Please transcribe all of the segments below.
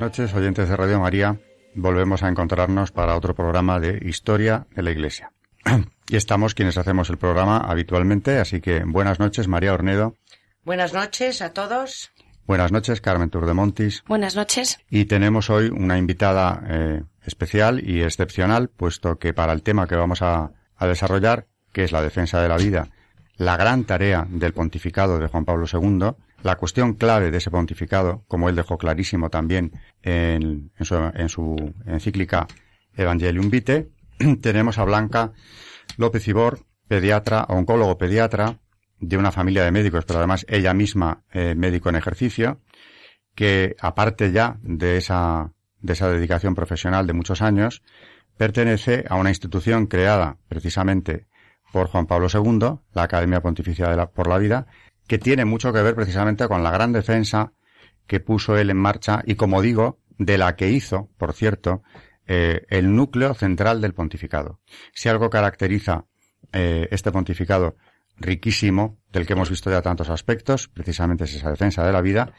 Buenas noches, oyentes de Radio María. Volvemos a encontrarnos para otro programa de Historia de la Iglesia. y estamos quienes hacemos el programa habitualmente, así que buenas noches, María Ornedo. Buenas noches a todos. Buenas noches, Carmen Turdemontis. Buenas noches. Y tenemos hoy una invitada eh, especial y excepcional, puesto que para el tema que vamos a desarrollar, que es la defensa de la vida, la gran tarea del pontificado de Juan Pablo II, la cuestión clave de ese pontificado, como él dejó clarísimo también en, su, encíclica Evangelium Vitae, tenemos a Blanca López Ibor, pediatra, oncólogo pediatra, de una familia de médicos, pero además ella misma eh, médico en ejercicio, que aparte ya de esa, de esa dedicación profesional de muchos años, pertenece a una institución creada precisamente por Juan Pablo II, la Academia Pontificia por la Vida, que tiene mucho que ver precisamente con la gran defensa que puso él en marcha y, como digo, de la que hizo, por cierto, eh, el núcleo central del pontificado. Si algo caracteriza eh, este pontificado riquísimo, del que hemos visto ya tantos aspectos, precisamente es esa defensa de la vida,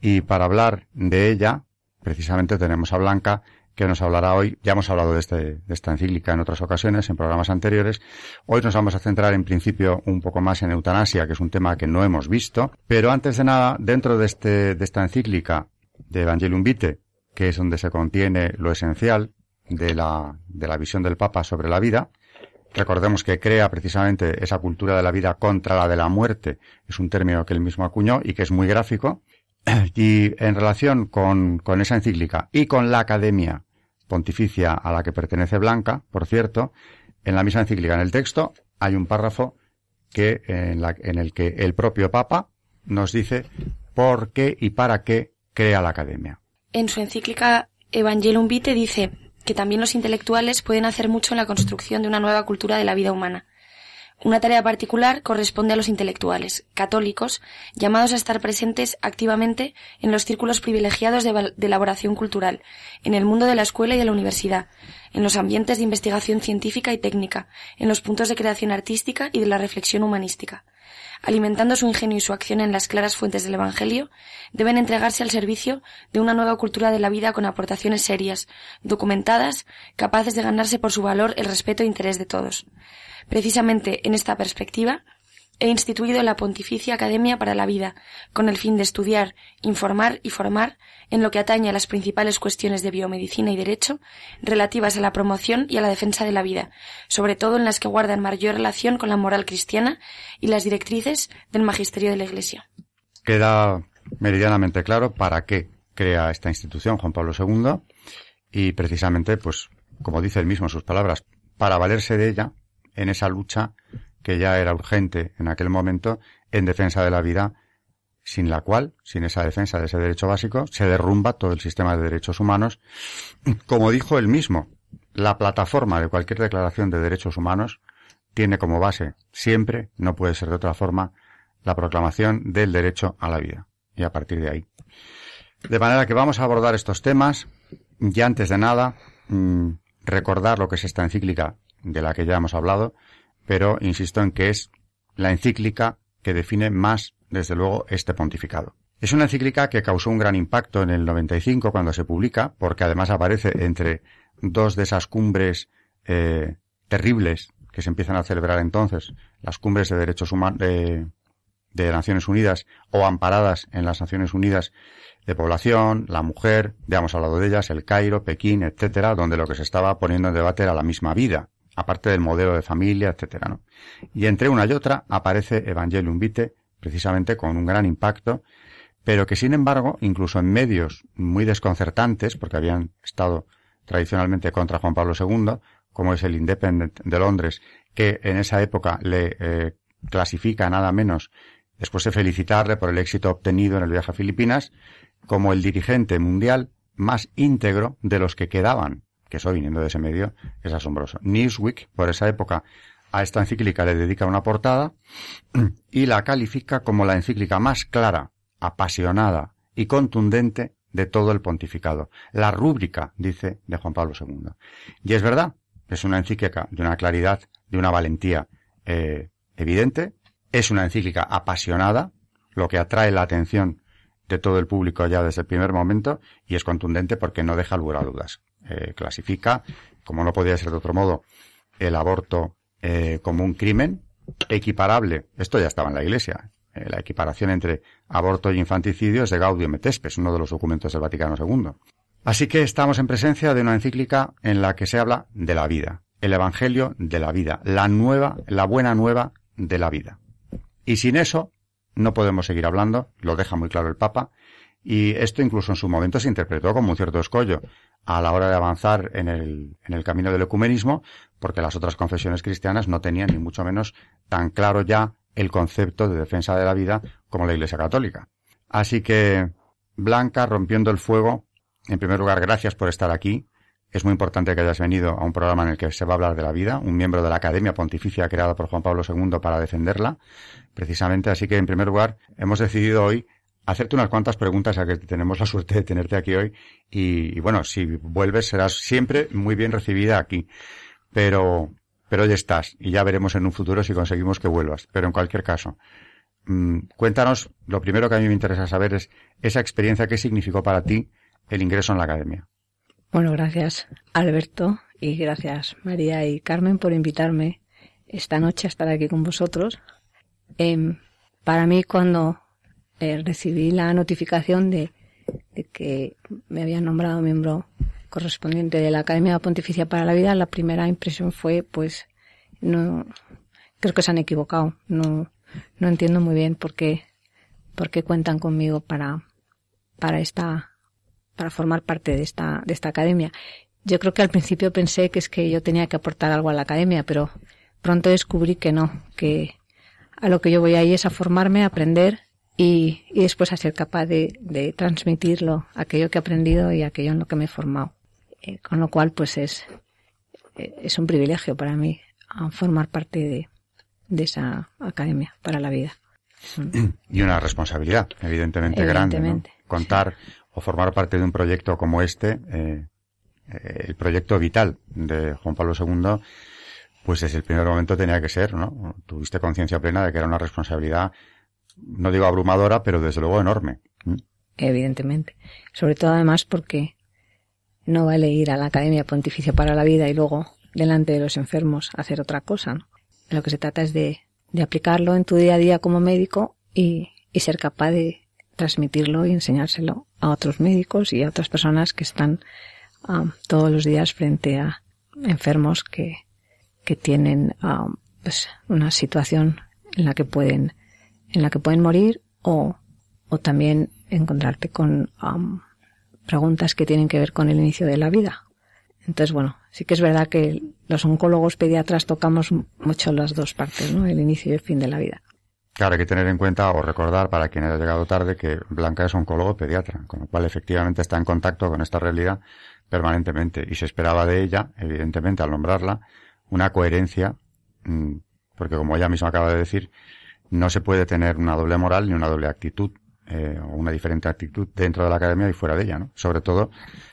y para hablar de ella, precisamente tenemos a Blanca, que nos hablará hoy. Ya hemos hablado de, este, de esta encíclica en otras ocasiones, en programas anteriores. Hoy nos vamos a centrar en principio un poco más en eutanasia, que es un tema que no hemos visto. Pero antes de nada, dentro de, este, de esta encíclica de Evangelium Vitae, que es donde se contiene lo esencial de la, de la visión del Papa sobre la vida, Recordemos que crea precisamente esa cultura de la vida contra la de la muerte. Es un término que él mismo acuñó y que es muy gráfico. Y en relación con, con esa encíclica y con la academia pontificia a la que pertenece Blanca, por cierto, en la misma encíclica, en el texto, hay un párrafo que, en, en el que el propio Papa nos dice por qué y para qué crea la academia. En su encíclica Evangelium Vitae dice que también los intelectuales pueden hacer mucho en la construcción de una nueva cultura de la vida humana. Una tarea particular corresponde a los intelectuales, católicos, llamados a estar presentes activamente en los círculos privilegiados de, elaboración cultural, en el mundo de la escuela y de la universidad, en los ambientes de investigación científica y técnica, en los puntos de creación artística y de la reflexión humanística. Alimentando su ingenio y su acción en las claras fuentes del Evangelio, deben entregarse al servicio de una nueva cultura de la vida con aportaciones serias, documentadas, capaces de ganarse por su valor el respeto e interés de todos. Precisamente en esta perspectiva, he instituido la Pontificia Academia para la Vida, con el fin de estudiar, informar y formar en lo que atañe a las principales cuestiones de biomedicina y derecho relativas a la promoción y a la defensa de la vida, sobre todo en las que guardan mayor relación con la moral cristiana y las directrices del magisterio de la Iglesia. Queda meridianamente claro para qué crea esta institución Juan Pablo II y precisamente, pues, como dice él mismo en sus palabras, para valerse de ella en esa lucha que ya era urgente en aquel momento en defensa de la vida, sin la cual, sin esa defensa de ese derecho básico, se derrumba todo el sistema de derechos humanos. Como dijo él mismo, la plataforma de cualquier declaración de derechos humanos tiene como base siempre, no puede ser de otra forma, la proclamación del derecho a la vida. Y a partir de ahí. De manera que vamos a abordar estos temas y antes de nada mm, recordar lo que es esta encíclica de la que ya hemos hablado, pero insisto en que es la encíclica que define más, desde luego, este pontificado. Es una encíclica que causó un gran impacto en el 95 cuando se publica, porque además aparece entre dos de esas cumbres eh, terribles que se empiezan a celebrar entonces, las cumbres de derechos humanos de, de Naciones Unidas o amparadas en las Naciones Unidas de población, la mujer, ya hemos hablado de ellas, el Cairo, Pekín, etcétera, donde lo que se estaba poniendo en debate era la misma vida, aparte del modelo de familia, etcétera, ¿no? Y entre una y otra aparece Evangelium Vitae, precisamente con un gran impacto, pero que sin embargo, incluso en medios muy desconcertantes, porque habían estado tradicionalmente contra Juan Pablo II, como es el Independent de Londres, que en esa época le eh, clasifica nada menos, después de felicitarle por el éxito obtenido en el viaje a Filipinas, como el dirigente mundial más íntegro de los que quedaban, que eso viniendo de ese medio es asombroso. Newsweek, por esa época, a esta encíclica le dedica una portada y la califica como la encíclica más clara, apasionada y contundente de todo el pontificado. La rúbrica, dice, de Juan Pablo II. Y es verdad, es una encíclica de una claridad, de una valentía eh, evidente, es una encíclica apasionada, lo que atrae la atención de todo el público ya desde el primer momento, y es contundente porque no deja lugar a dudas. Eh, clasifica, como no podía ser de otro modo, el aborto eh, como un crimen equiparable. Esto ya estaba en la Iglesia. Eh, la equiparación entre aborto y infanticidio es de Gaudium et Spes, uno de los documentos del Vaticano II. Así que estamos en presencia de una encíclica en la que se habla de la vida, el Evangelio de la vida, la nueva, la buena nueva de la vida. Y sin eso no podemos seguir hablando, lo deja muy claro el Papa, y esto incluso en su momento se interpretó como un cierto escollo a la hora de avanzar en el, en el camino del ecumenismo, porque las otras confesiones cristianas no tenían ni mucho menos tan claro ya el concepto de defensa de la vida como la Iglesia Católica. Así que, Blanca, rompiendo el fuego, en primer lugar, gracias por estar aquí. Es muy importante que hayas venido a un programa en el que se va a hablar de la vida, un miembro de la Academia Pontificia creada por Juan Pablo II para defenderla, precisamente. Así que, en primer lugar, hemos decidido hoy hacerte unas cuantas preguntas, a que tenemos la suerte de tenerte aquí hoy. Y, bueno, si vuelves serás siempre muy bien recibida aquí. Pero, pero ya estás. Y ya veremos en un futuro si conseguimos que vuelvas. Pero en cualquier caso, mm, cuéntanos, lo primero que a mí me interesa saber es esa experiencia, qué significó para ti el ingreso en la academia. Bueno, gracias Alberto y gracias María y Carmen por invitarme esta noche a estar aquí con vosotros. Em, para mí cuando eh, recibí la notificación de, que me habían nombrado miembro correspondiente de la Academia Pontificia para la Vida, la primera impresión fue, pues, no, creo que se han equivocado. No, no entiendo muy bien por qué, por qué cuentan conmigo para, para esta, para formar parte de esta, de esta academia. Yo creo que al principio pensé que es que yo tenía que aportar algo a la academia, pero pronto descubrí que no, que a lo que yo voy ahí es a formarme, a aprender y, y después a ser capaz de, de, transmitirlo, aquello que he aprendido y aquello en lo que me he formado. Eh, con lo cual, pues es, eh, es un privilegio para mí formar parte de, de esa academia para la vida. Y una responsabilidad, evidentemente, grande. Contar o formar parte de un proyecto como este, eh, el proyecto vital de Juan Pablo II, pues desde el primer momento tenía que ser, ¿no? Tuviste conciencia plena de que era una responsabilidad no digo abrumadora, pero desde luego enorme. Evidentemente. Sobre todo además porque no vale ir a la Academia Pontificia para la Vida y luego delante de los enfermos hacer otra cosa. ¿no? Lo que se trata es de, aplicarlo en tu día a día como médico y, y ser capaz de transmitirlo y enseñárselo a otros médicos y a otras personas que están um, todos los días frente a enfermos que, que tienen um, pues una situación en la que pueden en la que pueden morir o, o también encontrarte con um, preguntas que tienen que ver con el inicio de la vida. Entonces, bueno, sí que es verdad que los oncólogos pediatras tocamos mucho las dos partes, ¿no? El inicio y el fin de la vida. Claro, hay que tener en cuenta o recordar para quien haya llegado tarde que Blanca es oncólogo pediatra, con lo cual efectivamente está en contacto con esta realidad permanentemente y se esperaba de ella, evidentemente, al nombrarla, una coherencia, mm, porque como ella misma acaba de decir, no se puede tener una doble moral ni una doble actitud eh, o una diferente actitud dentro de la academia y fuera de ella, ¿no? Sobre todo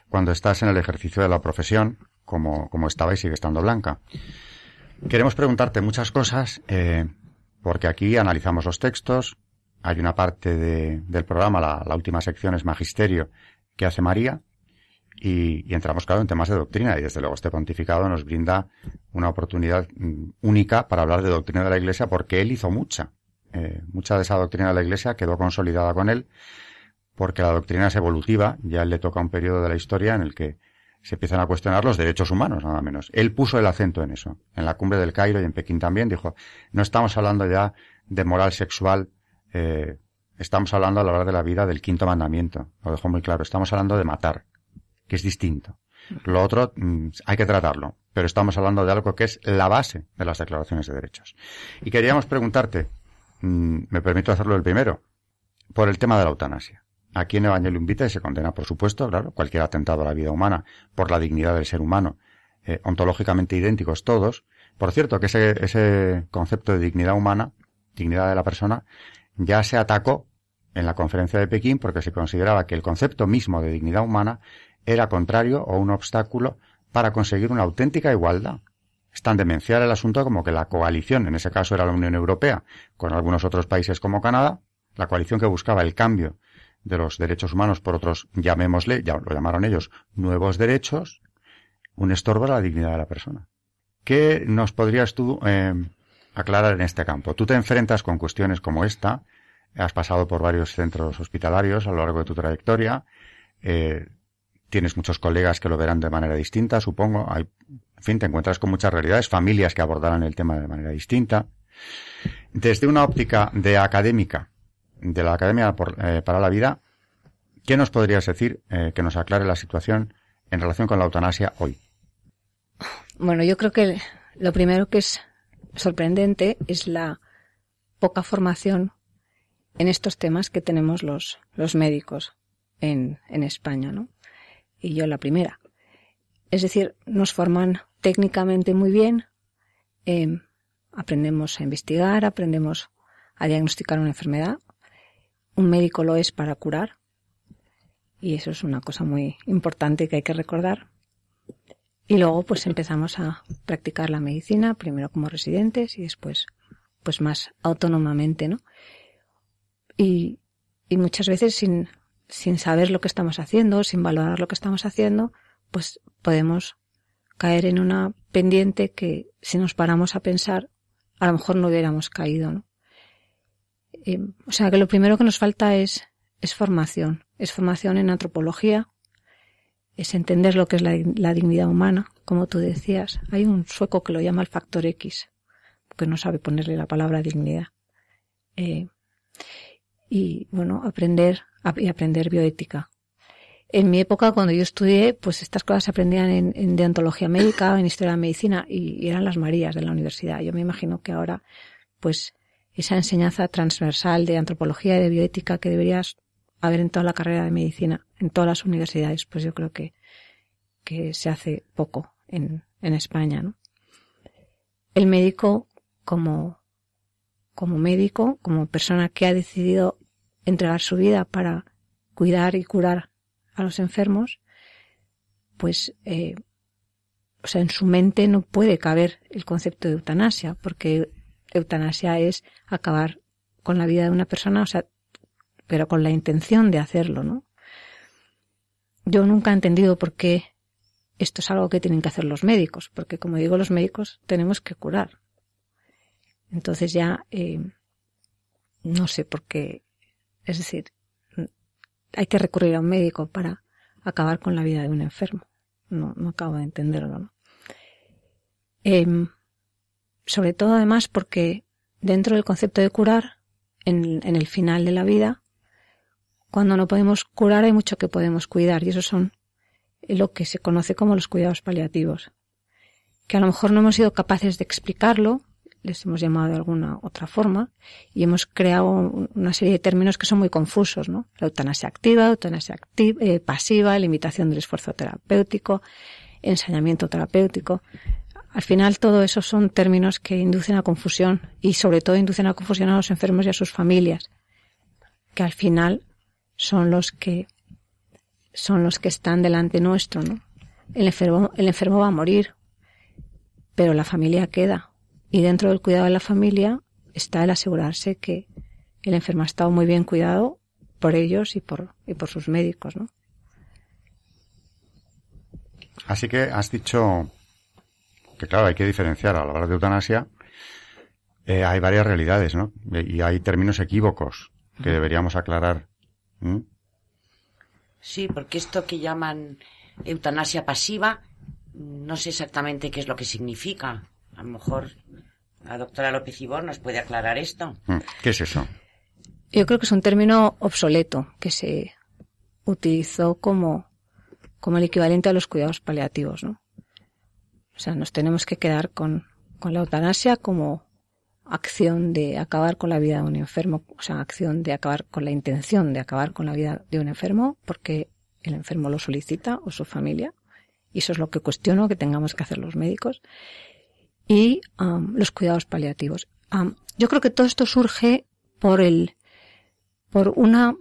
cuando estás en el ejercicio de la profesión, como, como estaba y sigue estando Blanca. Queremos preguntarte muchas cosas, eh, porque aquí analizamos los textos, hay una parte de, del programa, la, la, última sección es Magisterio, que hace María, y, y, entramos, claro, en temas de doctrina, y desde luego este pontificado nos brinda una oportunidad mm, única para hablar de doctrina de la Iglesia, porque él hizo mucha. Eh, mucha de esa doctrina de la Iglesia quedó consolidada con él, porque la doctrina es evolutiva, ya le toca un periodo de la historia en el que se empiezan a cuestionar los derechos humanos, nada menos. Él puso el acento en eso. En la cumbre del Cairo y en Pekín también dijo, no estamos hablando ya de moral sexual, eh, estamos hablando a la hora de la vida del quinto mandamiento. Lo dejó muy claro. Estamos hablando de matar, que es distinto. Lo otro mm, hay que tratarlo, pero estamos hablando de algo que es la base de las declaraciones de derechos. Y queríamos preguntarte, mm, me permito hacerlo el primero, por el tema de la eutanasia. Aquí en Evangelium Vitae se condena, por supuesto, claro, cualquier atentado a la vida humana por la dignidad del ser humano, eh, ontológicamente idénticos todos. Por cierto, que ese, ese concepto de dignidad humana, dignidad de la persona, ya se atacó en la conferencia de Pekín porque se consideraba que el concepto mismo de dignidad humana era contrario o un obstáculo para conseguir una auténtica igualdad. Es tan demencial el asunto como que la coalición, en ese caso era la Unión Europea, con algunos otros países como Canadá, la coalición que buscaba el cambio de los derechos humanos por otros, llamémosle, ya lo llamaron ellos, nuevos derechos, un estorbo a la dignidad de la persona. ¿Qué nos podrías tú eh, aclarar en este campo? Tú te enfrentas con cuestiones como esta, has pasado por varios centros hospitalarios a lo largo de tu trayectoria, eh, tienes muchos colegas que lo verán de manera distinta, supongo, hay, en fin, te encuentras con muchas realidades, familias que abordarán el tema de manera distinta. Desde una óptica de académica, de la Academia eh, para la Vida, ¿qué nos podrías decir eh, que nos aclare la situación en relación con la eutanasia hoy? Bueno, yo creo que lo primero que es sorprendente es la poca formación en estos temas que tenemos los, los médicos en, en España, ¿no? Y yo la primera. Es decir, nos forman técnicamente muy bien, eh, aprendemos a investigar, aprendemos a diagnosticar una enfermedad, un médico lo es para curar. Y eso es una cosa muy importante que hay que recordar. Y luego pues empezamos a practicar la medicina, primero como residentes y después pues más autónomamente, ¿no? Y, y muchas veces sin, sin saber lo que estamos haciendo, sin valorar lo que estamos haciendo, pues podemos caer en una pendiente que si nos paramos a pensar, a lo mejor no hubiéramos caído. Eh, o sea que lo primero que nos falta es, es formación. Es formación en antropología, es entender lo que es la, dignidad humana, como tú decías. Hay un sueco que lo llama el factor X, porque no sabe ponerle la palabra dignidad. Eh, y bueno, aprender y aprender bioética. En mi época, cuando yo estudié, pues estas cosas se aprendían en, deontología médica, en historia de la medicina, y, y, eran las Marías de la universidad. Yo me imagino que ahora, pues, esa enseñanza transversal de antropología y de bioética que deberías haber en toda la carrera de medicina, en todas las universidades, pues yo creo que, que se hace poco en, en España, ¿no? El médico como, como médico, como persona que ha decidido entregar su vida para cuidar y curar a los enfermos, pues, eh, o sea, en su mente no puede caber el concepto de eutanasia, porque eutanasia es acabar con la vida de una persona, o sea, pero con la intención de hacerlo, ¿no? Yo nunca he entendido por qué esto es algo que tienen que hacer los médicos, porque como digo, los médicos tenemos que curar. Entonces ya eh, no sé por qué, es decir, hay que recurrir a un médico para acabar con la vida de un enfermo. No, no acabo de entenderlo. Eh, sobre todo además porque dentro del concepto de curar, en, el final de la vida, cuando no podemos curar hay mucho que podemos cuidar y eso son lo que se conoce como los cuidados paliativos, que a lo mejor no hemos sido capaces de explicarlo, les hemos llamado de alguna otra forma y hemos creado una serie de términos que son muy confusos, ¿no? La eutanasia activa, eutanasia activa, eh, pasiva, limitación del esfuerzo terapéutico, ensañamiento terapéutico. Al final todo eso son términos que inducen a confusión y sobre todo inducen a confusión a los enfermos y a sus familias, que al final son los que son los que están delante nuestro, ¿no? El enfermo, el enfermo va a morir, pero la familia queda. Y dentro del cuidado de la familia está el asegurarse que el enfermo ha estado muy bien cuidado por ellos y por, y por sus médicos, ¿no? Así que has dicho que claro, hay que diferenciar a la hora de eutanasia. Eh, hay varias realidades, ¿no? Y hay términos equívocos que deberíamos aclarar. Sí, porque esto que llaman eutanasia pasiva, no sé exactamente qué es lo que significa. A lo mejor la doctora López Ibor nos puede aclarar esto. ¿Qué es eso? Yo creo que es un término obsoleto que se utilizó como como el equivalente a los cuidados paliativos, ¿no? O sea, nos tenemos que quedar con, con la eutanasia como acción de acabar con la vida de un enfermo, o sea, acción de acabar con la intención de acabar con la vida de un enfermo porque el enfermo lo solicita o su familia. Y eso es lo que cuestiono que tengamos que hacer los médicos. Y los cuidados paliativos. Yo creo que todo esto surge por el, por un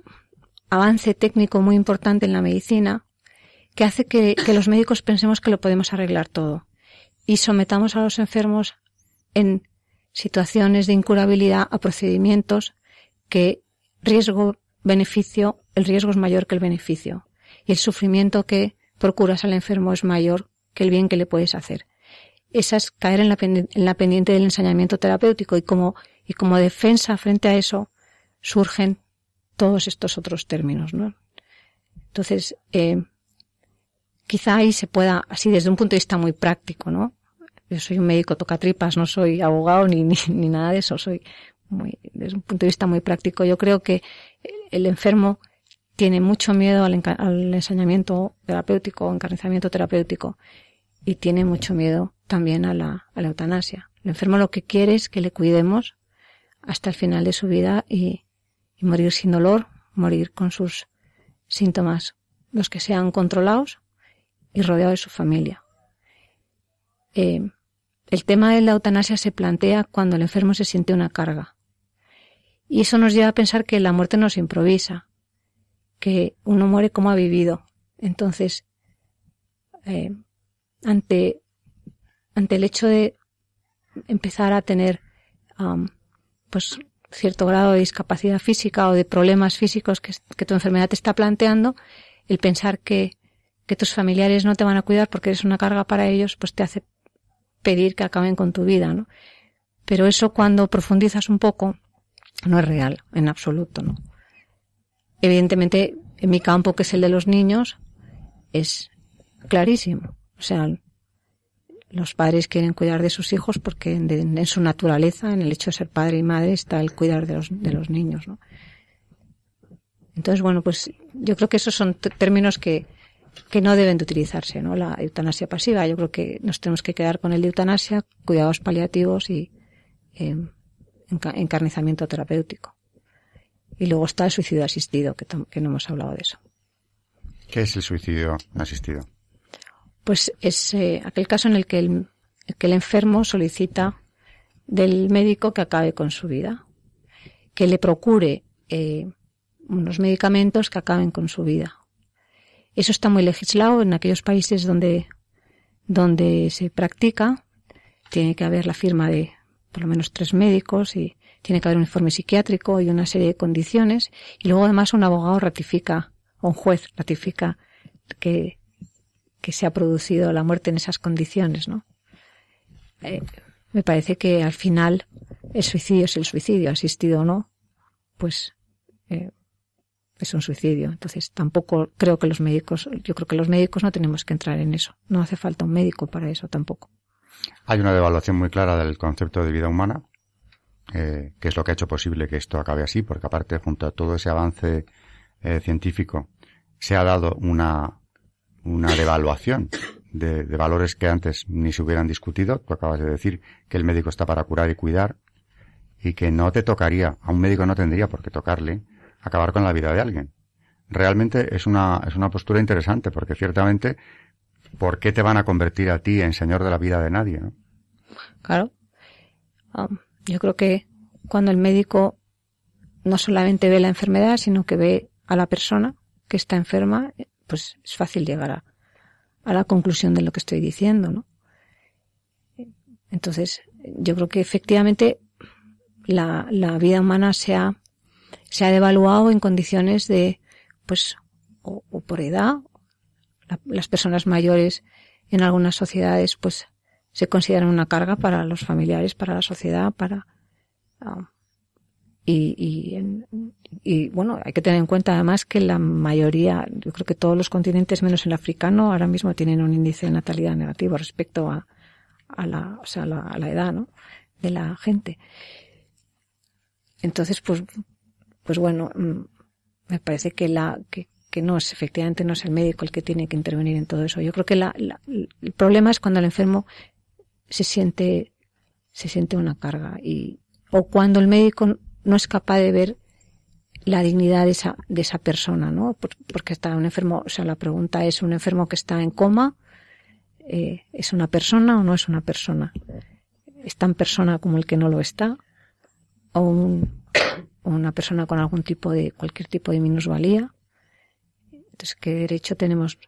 avance técnico muy importante en la medicina que hace que los médicos pensemos que lo podemos arreglar todo y sometamos a los enfermos en situaciones de incurabilidad a procedimientos que riesgo, beneficio, el riesgo es mayor que el beneficio y el sufrimiento que procuras al enfermo es mayor que el bien que le puedes hacer. Esa es caer en la, en la pendiente del ensañamiento terapéutico y como, y como defensa frente a eso surgen todos estos otros términos, ¿no? Entonces, eh, quizá ahí se pueda, así desde un punto de vista muy práctico, ¿no? Yo soy un médico tocatripas, no soy abogado ni, ni, ni nada de eso, soy muy, desde un punto de vista muy práctico. Yo creo que el enfermo tiene mucho miedo al, al ensañamiento terapéutico, encarnizamiento terapéutico, y tiene mucho miedo también a la, a la eutanasia. El enfermo lo que quiere es que le cuidemos hasta el final de su vida y, morir sin dolor, morir con sus síntomas, los que sean controlados y rodeado de su familia. Eh, el tema de la eutanasia se plantea cuando el enfermo se siente una carga. Y eso nos lleva a pensar que la muerte no se improvisa, que uno muere como ha vivido. Entonces, eh, ante, ante el hecho de empezar a tener um, pues cierto grado de discapacidad física o de problemas físicos que, que, tu enfermedad te está planteando, el pensar que, que tus familiares no te van a cuidar porque eres una carga para ellos, pues te hace pedir que acaben con tu vida, ¿no? Pero eso cuando profundizas un poco no es real, en absoluto, ¿no? Evidentemente, en mi campo, que es el de los niños, es clarísimo. O sea, los padres quieren cuidar de sus hijos porque en, su naturaleza, en el hecho de ser padre y madre, está el cuidar de los, de los niños. Entonces, bueno, pues yo creo que esos son términos que, que no deben de utilizarse, ¿no? La eutanasia pasiva. Yo creo que nos tenemos que quedar con el de eutanasia, cuidados paliativos y eh, encarnizamiento terapéutico. Y luego está el suicidio asistido, que, que no hemos hablado de eso. ¿Qué es el suicidio asistido? Pues es eh, aquel caso en el que el, que el enfermo solicita del médico que acabe con su vida, que le procure eh, unos medicamentos que acaben con su vida eso está muy legislado en aquellos países donde, donde se practica. Tiene que haber la firma de por lo menos tres médicos y tiene que haber un informe psiquiátrico y una serie de condiciones. Y luego además un abogado ratifica, o un juez ratifica que, que se ha producido la muerte en esas condiciones, ¿no? Eh, me parece que al final el suicidio es el suicidio, asistido o no, pues eh, es un suicidio. Entonces tampoco creo que los médicos, yo creo que los médicos no tenemos que entrar en eso. No hace falta un médico para eso tampoco. Hay una devaluación muy clara del concepto de vida humana, eh, que es lo que ha hecho posible que esto acabe así, porque aparte junto a todo ese avance científico se ha dado una, una devaluación de, valores que antes ni se hubieran discutido. Tú acabas de decir que el médico está para curar y cuidar y que no te tocaría, a un médico no tendría por qué tocarle acabar con la vida de alguien. Realmente es una, es una postura interesante porque ciertamente, ¿por qué te van a convertir a ti en señor de la vida de nadie? Claro. Um, yo creo que cuando el médico no solamente ve la enfermedad, sino que ve a la persona que está enferma, pues es fácil llegar a, a la conclusión de lo que estoy diciendo, ¿no? Entonces, yo creo que efectivamente la, vida humana se ha se ha devaluado en condiciones de, pues, o, por edad. La, las personas mayores en algunas sociedades, pues, se consideran una carga para los familiares, para la sociedad, para, um, y, y, y, bueno, hay que tener en cuenta además que la mayoría, yo creo que todos los continentes menos el africano ahora mismo tienen un índice de natalidad negativo respecto a, a la, o sea, a la, a la edad, ¿no? De la gente. Entonces, pues, pues bueno, mm, me parece que la, que, que no es, efectivamente, no es el médico el que tiene que intervenir en todo eso. Yo creo que la, el problema es cuando el enfermo se siente, se siente una carga y, o cuando el médico no es capaz de ver la dignidad de esa, de esa persona, ¿no? Porque está un enfermo, o sea, la pregunta es, ¿un enfermo que está en coma eh, es una persona o no es una persona? ¿Es tan persona como el que no lo está? ¿O un, una persona con algún tipo de, cualquier tipo de minusvalía? Entonces, ¿qué derecho tenemos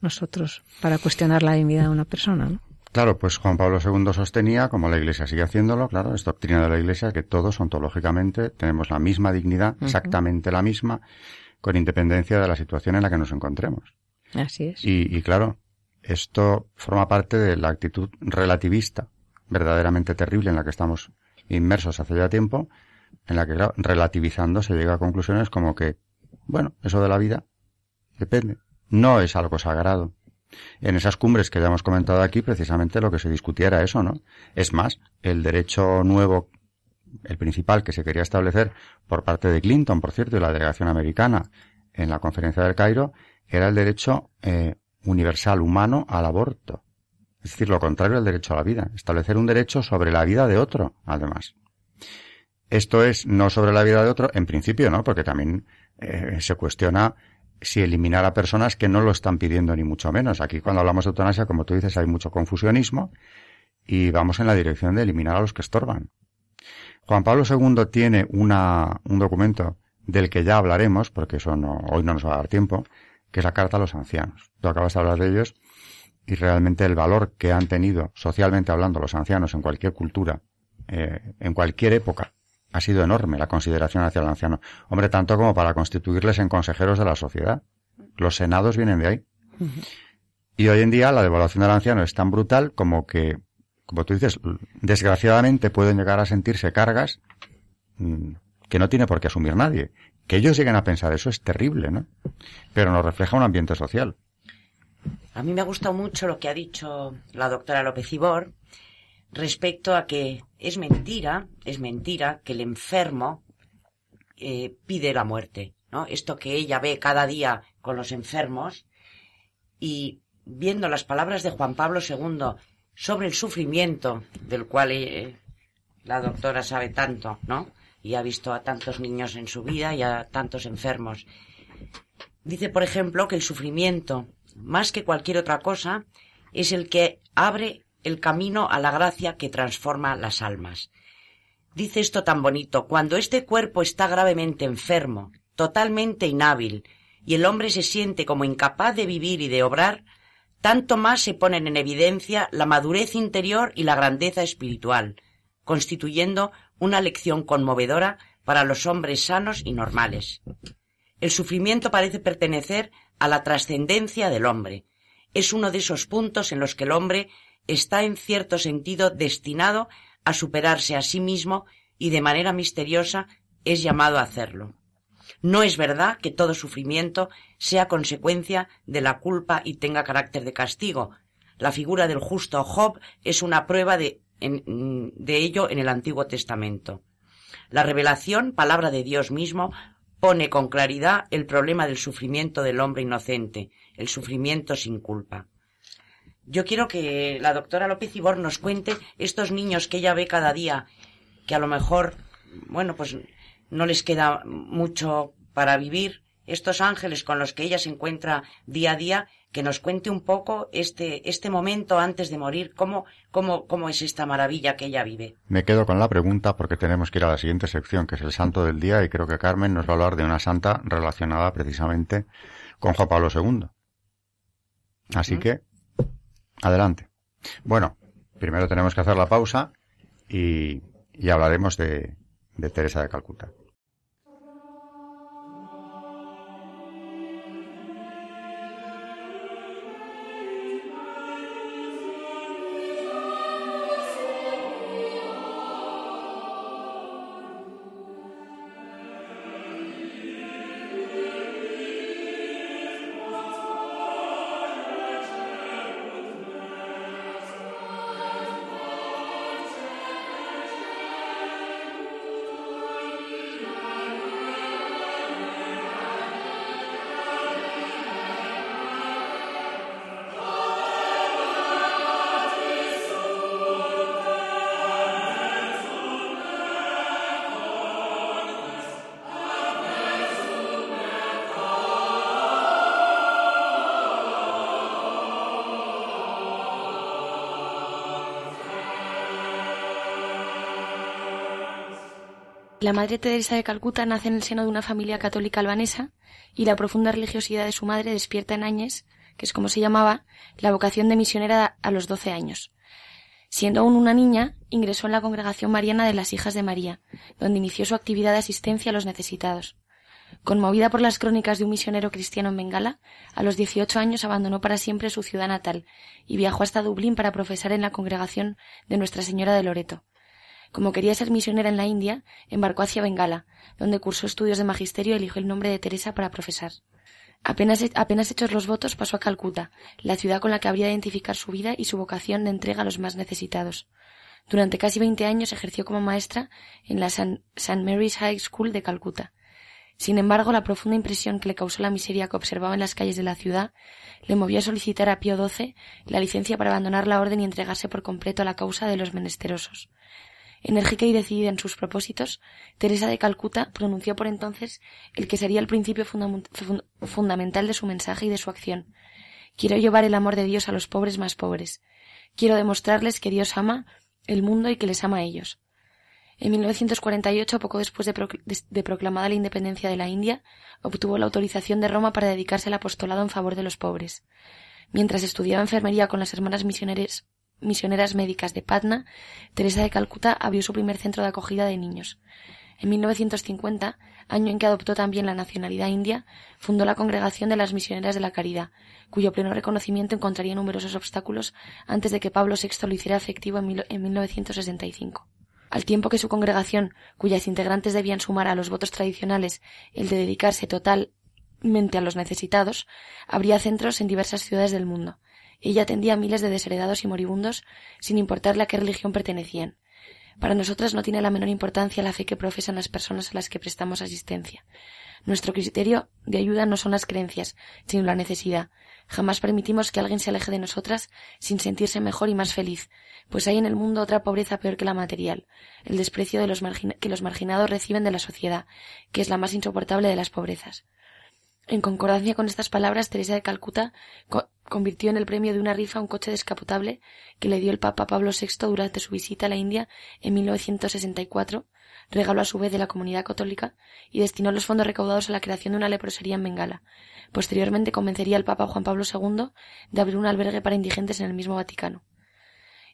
nosotros para cuestionar la dignidad de una persona, no? Claro, pues Juan Pablo II sostenía, como la Iglesia sigue haciéndolo, claro, es doctrina de la Iglesia, que todos ontológicamente tenemos la misma dignidad, exactamente la misma, con independencia de la situación en la que nos encontremos. Así es. Y, claro, esto forma parte de la actitud relativista, verdaderamente terrible en la que estamos inmersos hace ya tiempo, en la que relativizando se llega a conclusiones como que, bueno, eso de la vida depende. No es algo sagrado. En esas cumbres que ya hemos comentado aquí, precisamente lo que se discutía era eso, ¿no? Es más, el derecho nuevo, el principal que se quería establecer por parte de Clinton, por cierto, y la delegación americana en la conferencia del Cairo, era el derecho eh, universal humano al aborto. Es decir, lo contrario al derecho a la vida. Establecer un derecho sobre la vida de otro, además. Esto es no sobre la vida de otro, en principio, ¿no? Porque también eh, se cuestiona si eliminar a personas que no lo están pidiendo ni mucho menos. Aquí cuando hablamos de eutanasia, como tú dices, hay mucho confusionismo y vamos en la dirección de eliminar a los que estorban. Juan Pablo II tiene una, un documento del que ya hablaremos, porque eso no, hoy no nos va a dar tiempo, que es la Carta a los Ancianos. Tú acabas de hablar de ellos y realmente el valor que han tenido, socialmente hablando, los ancianos en cualquier cultura, eh, en cualquier época, ha sido enorme la consideración hacia el anciano. Hombre, tanto como para constituirles en consejeros de la sociedad. Los senados vienen de ahí. Y hoy en día la devaluación del anciano es tan brutal como que, como tú dices, desgraciadamente pueden llegar a sentirse cargas mm, que no tiene por qué asumir nadie. Que ellos lleguen a pensar eso es terrible, ¿no? Pero nos refleja un ambiente social. A mí me ha gustado mucho lo que ha dicho la doctora López Ibor respecto a que es mentira, es mentira que el enfermo eh, pide la muerte, ¿no? Esto que ella ve cada día con los enfermos y viendo las palabras de Juan Pablo II sobre el sufrimiento del cual eh, la doctora sabe tanto, ¿no? Y ha visto a tantos niños en su vida y a tantos enfermos. Dice, por ejemplo, que el sufrimiento, más que cualquier otra cosa, es el que abre el camino a la gracia que transforma las almas. Dice esto tan bonito, cuando este cuerpo está gravemente enfermo, totalmente inhábil, y el hombre se siente como incapaz de vivir y de obrar, tanto más se ponen en evidencia la madurez interior y la grandeza espiritual, constituyendo una lección conmovedora para los hombres sanos y normales. El sufrimiento parece pertenecer a la trascendencia del hombre. Es uno de esos puntos en los que el hombre está en cierto sentido destinado a superarse a sí mismo y de manera misteriosa es llamado a hacerlo. No es verdad que todo sufrimiento sea consecuencia de la culpa y tenga carácter de castigo. La figura del justo Job es una prueba de, de ello en el Antiguo Testamento. La revelación, palabra de Dios mismo, pone con claridad el problema del sufrimiento del hombre inocente, el sufrimiento sin culpa. Yo quiero que la doctora López Ibor nos cuente estos niños que ella ve cada día, que a lo mejor, bueno, pues no les queda mucho para vivir, estos ángeles con los que ella se encuentra día a día, que nos cuente un poco este, este momento antes de morir, cómo, cómo, cómo es esta maravilla que ella vive. Me quedo con la pregunta porque tenemos que ir a la siguiente sección, que es el santo del día, y creo que Carmen nos va a hablar de una santa relacionada precisamente con Juan Pablo II. Así que Adelante. Bueno, primero tenemos que hacer la pausa y, y hablaremos de, de Teresa de Calcuta. La Madre Teresa de Calcuta nace en el seno de una familia católica albanesa y la profunda religiosidad de su madre despierta en Áñez, que es como se llamaba, la vocación de misionera a los doce años. Siendo aún una niña, ingresó en la congregación mariana de las Hijas de María, donde inició su actividad de asistencia a los necesitados. Conmovida por las crónicas de un misionero cristiano en Bengala, a los 18 años abandonó para siempre su ciudad natal y viajó hasta Dublín para profesar en la congregación de Nuestra Señora de Loreto. Como quería ser misionera en la India, embarcó hacia Bengala, donde cursó estudios de magisterio y eligió el nombre de Teresa para profesar. Apenas, apenas hechos los votos pasó a Calcuta, la ciudad con la que habría de identificar su vida y su vocación de entrega a los más necesitados. Durante casi veinte años ejerció como maestra en la St. Mary's High School de Calcuta. Sin embargo, la profunda impresión que le causó la miseria que observaba en las calles de la ciudad le movió a solicitar a Pío XII la licencia para abandonar la orden y entregarse por completo a la causa de los menesterosos. Enérgica y decidida en sus propósitos, Teresa de Calcuta pronunció por entonces el que sería el principio fundamental de su mensaje y de su acción. Quiero llevar el amor de Dios a los pobres más pobres. Quiero demostrarles que Dios ama el mundo y que les ama a ellos. En 1948, poco después de, proclamada la independencia de la India, obtuvo la autorización de Roma para dedicarse al apostolado en favor de los pobres. Mientras estudiaba enfermería con las hermanas misioneras médicas de Patna, Teresa de Calcuta abrió su primer centro de acogida de niños. En 1950, año en que adoptó también la nacionalidad india, fundó la Congregación de las Misioneras de la Caridad, cuyo pleno reconocimiento encontraría numerosos obstáculos antes de que Pablo VI lo hiciera efectivo en 1965 al tiempo que su congregación, cuyas integrantes debían sumar a los votos tradicionales el de dedicarse totalmente a los necesitados, habría centros en diversas ciudades del mundo. Ella atendía a miles de desheredados y moribundos sin importarle a qué religión pertenecían. Para nosotras no tiene la menor importancia la fe que profesan las personas a las que prestamos asistencia. Nuestro criterio de ayuda no son las creencias, sino la necesidad. Jamás permitimos que alguien se aleje de nosotras sin sentirse mejor y más feliz, pues hay en el mundo otra pobreza peor que la material, el desprecio que los marginados reciben de la sociedad, que es la más insoportable de las pobrezas. En concordancia con estas palabras, Teresa de Calcuta convirtió en el premio de una rifa un coche descapotable que le dio el Papa Pablo VI durante su visita a la India en 1964, regaló a su vez de la comunidad católica y destinó los fondos recaudados a la creación de una leprosería en Bengala. Posteriormente convencería al Papa Juan Pablo II de abrir un albergue para indigentes en el mismo Vaticano.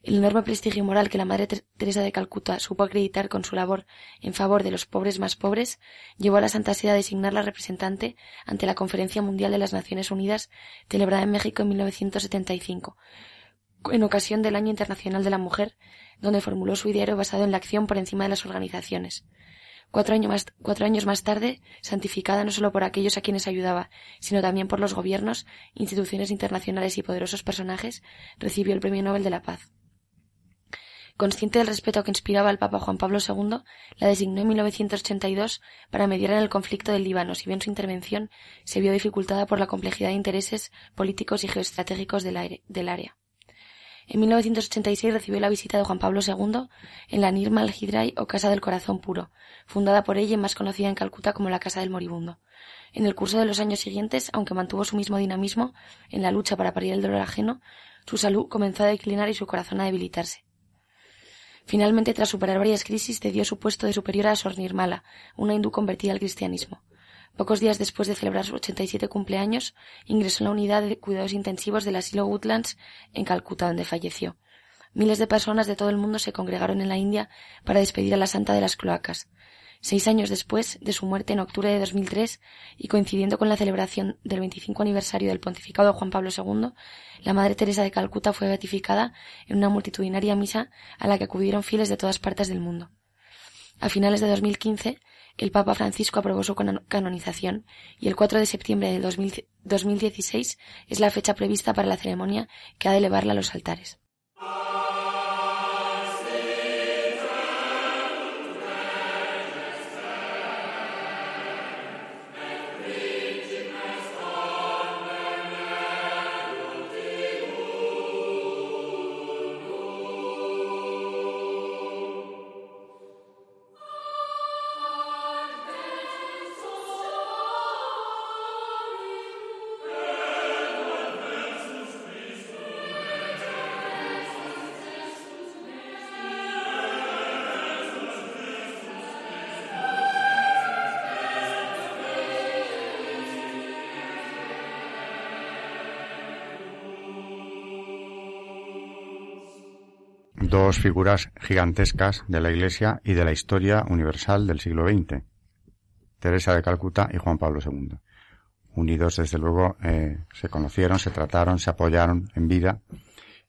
El enorme prestigio moral que la Madre Teresa de Calcuta supo acreditar con su labor en favor de los pobres más pobres llevó a la Santa Sede a designarla representante ante la Conferencia Mundial de las Naciones Unidas celebrada en México en 1975, en ocasión del Año Internacional de la Mujer, donde formuló su ideario basado en la acción por encima de las organizaciones. Cuatro años, más, tarde, santificada no solo por aquellos a quienes ayudaba, sino también por los gobiernos, instituciones internacionales y poderosos personajes, recibió el Premio Nobel de la Paz. Consciente del respeto que inspiraba al Papa Juan Pablo II, la designó en 1982 para mediar en el conflicto del Líbano, si bien su intervención se vio dificultada por la complejidad de intereses políticos y geoestratégicos del, área. En 1986 recibió la visita de Juan Pablo II en la Nirmal Hidrai o Casa del Corazón Puro, fundada por ella y más conocida en Calcuta como la Casa del Moribundo. En el curso de los años siguientes, aunque mantuvo su mismo dinamismo en la lucha para parir el dolor ajeno, su salud comenzó a declinar y su corazón a debilitarse. Finalmente, tras superar varias crisis, cedió su puesto de superiora a Sor Nirmala, una hindú convertida al cristianismo. Pocos días después de celebrar sus 87 cumpleaños, ingresó en la unidad de cuidados intensivos del asilo Woodlands en Calcuta, donde falleció. Miles de personas de todo el mundo se congregaron en la India para despedir a la santa de las cloacas. Seis años después de su muerte en octubre de 2003 y coincidiendo con la celebración del 25 aniversario del pontificado de Juan Pablo II, la Madre Teresa de Calcuta fue beatificada en una multitudinaria misa a la que acudieron fieles de todas partes del mundo. A finales de 2015, el Papa Francisco aprobó su canonización y el 4 de septiembre de 2016 es la fecha prevista para la ceremonia que ha de elevarla a los altares. Dos figuras gigantescas de la Iglesia y de la historia universal del siglo XX, Teresa de Calcuta y Juan Pablo II. Unidos, desde luego, eh, se conocieron, se trataron, se apoyaron en vida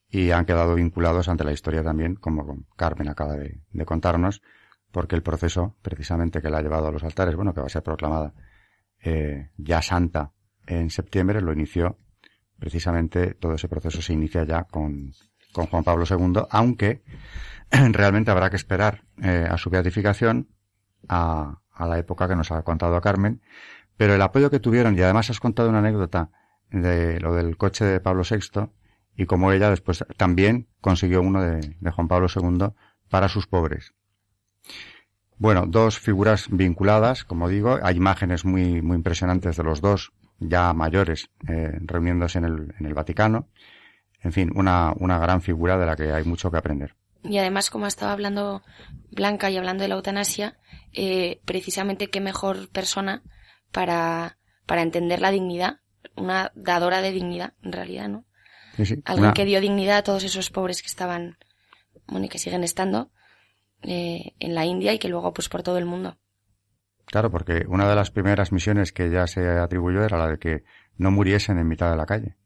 y han quedado vinculados ante la historia también, como Carmen acaba de, contarnos, porque el proceso, precisamente, que la ha llevado a los altares, bueno, que va a ser proclamada eh, ya santa en septiembre, lo inició precisamente, todo ese proceso se inicia ya con, con Juan Pablo II, aunque realmente habrá que esperar eh, a su beatificación, a, la época que nos ha contado a Carmen, pero el apoyo que tuvieron, y además has contado una anécdota de lo del coche de Pablo VI, y como ella después también consiguió uno de, Juan Pablo II para sus pobres. Bueno, dos figuras vinculadas, como digo, hay imágenes muy, muy impresionantes de los dos, ya mayores, eh, reuniéndose en el, en el Vaticano. En fin, una, una gran figura de la que hay mucho que aprender. Y además, como estaba hablando Blanca y hablando de la eutanasia, eh, precisamente qué mejor persona para, para entender la dignidad, una dadora de dignidad, en realidad, ¿no? Alguien que dio dignidad a todos esos pobres que estaban, bueno, y que siguen estando eh, en la India y que luego, pues, por todo el mundo. Claro, porque una de las primeras misiones que ya se atribuyó era la de que no muriesen en mitad de la calle,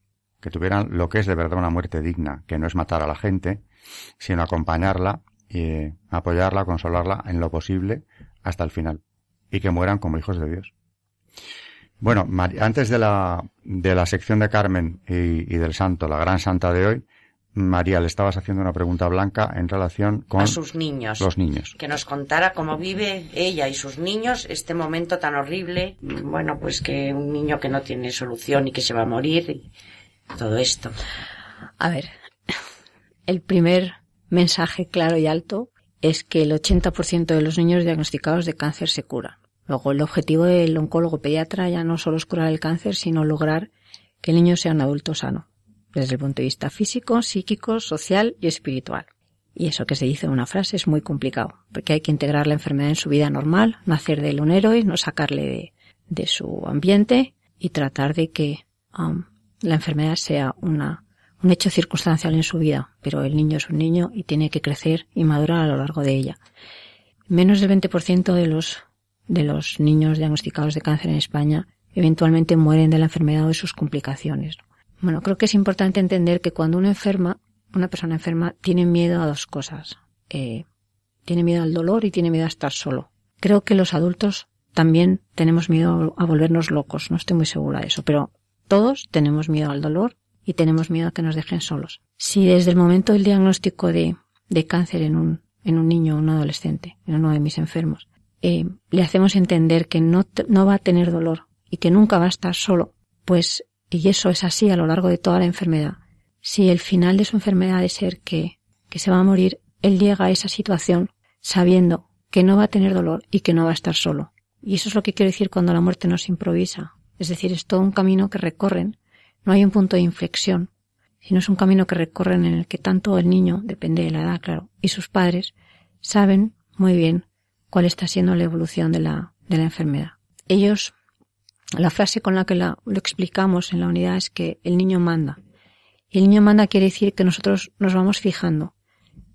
que tuvieran lo que es de verdad una muerte digna, que no es matar a la gente, sino acompañarla y apoyarla, consolarla en lo posible hasta el final y que mueran como hijos de Dios. Bueno, antes de la, de la sección de Carmen y, del santo, la gran santa de hoy, María, le estabas haciendo una pregunta blanca en relación con a sus niños. Los niños. Que nos contara cómo vive ella y sus niños este momento tan horrible. Bueno, pues que un niño que no tiene solución y que se va a morir y todo esto. A ver, el primer mensaje claro y alto es que el 80% de los niños diagnosticados de cáncer se curan. Luego, el objetivo del oncólogo pediatra ya no solo es curar el cáncer, sino lograr que el niño sea un adulto sano, desde el punto de vista físico, psíquico, social y espiritual. Y eso que se dice en una frase es muy complicado, porque hay que integrar la enfermedad en su vida normal, no hacer de él un héroe, no sacarle de, su ambiente y tratar de que um, la enfermedad sea una un hecho circunstancial en su vida, pero el niño es un niño y tiene que crecer y madurar a lo largo de ella. Menos del 20% de los, de los niños diagnosticados de cáncer en España eventualmente mueren de la enfermedad o de sus complicaciones. Bueno, creo que es importante entender que cuando uno enferma, una persona enferma tiene miedo a dos cosas. Eh, tiene miedo al dolor y tiene miedo a estar solo. Creo que los adultos también tenemos miedo a volvernos locos, no estoy muy segura de eso, pero todos tenemos miedo al dolor y tenemos miedo a que nos dejen solos. Si desde el momento del diagnóstico de, de cáncer en un, en un niño o un adolescente, en uno de mis enfermos, eh, le hacemos entender que no, no va a tener dolor y que nunca va a estar solo, pues, y eso es así a lo largo de toda la enfermedad. Si el final de su enfermedad es ser que, que se va a morir, él llega a esa situación sabiendo que no va a tener dolor y que no va a estar solo. Y eso es lo que quiero decir cuando la muerte no se improvisa. Es decir, es todo un camino que recorren no hay un punto de inflexión, sino es un camino que recorren en el que tanto el niño, depende de la edad, claro, y sus padres saben muy bien cuál está siendo la evolución de la, de la enfermedad. Ellos, la frase con la que lo explicamos en la unidad es que el niño manda. Y el niño manda quiere decir que nosotros nos vamos fijando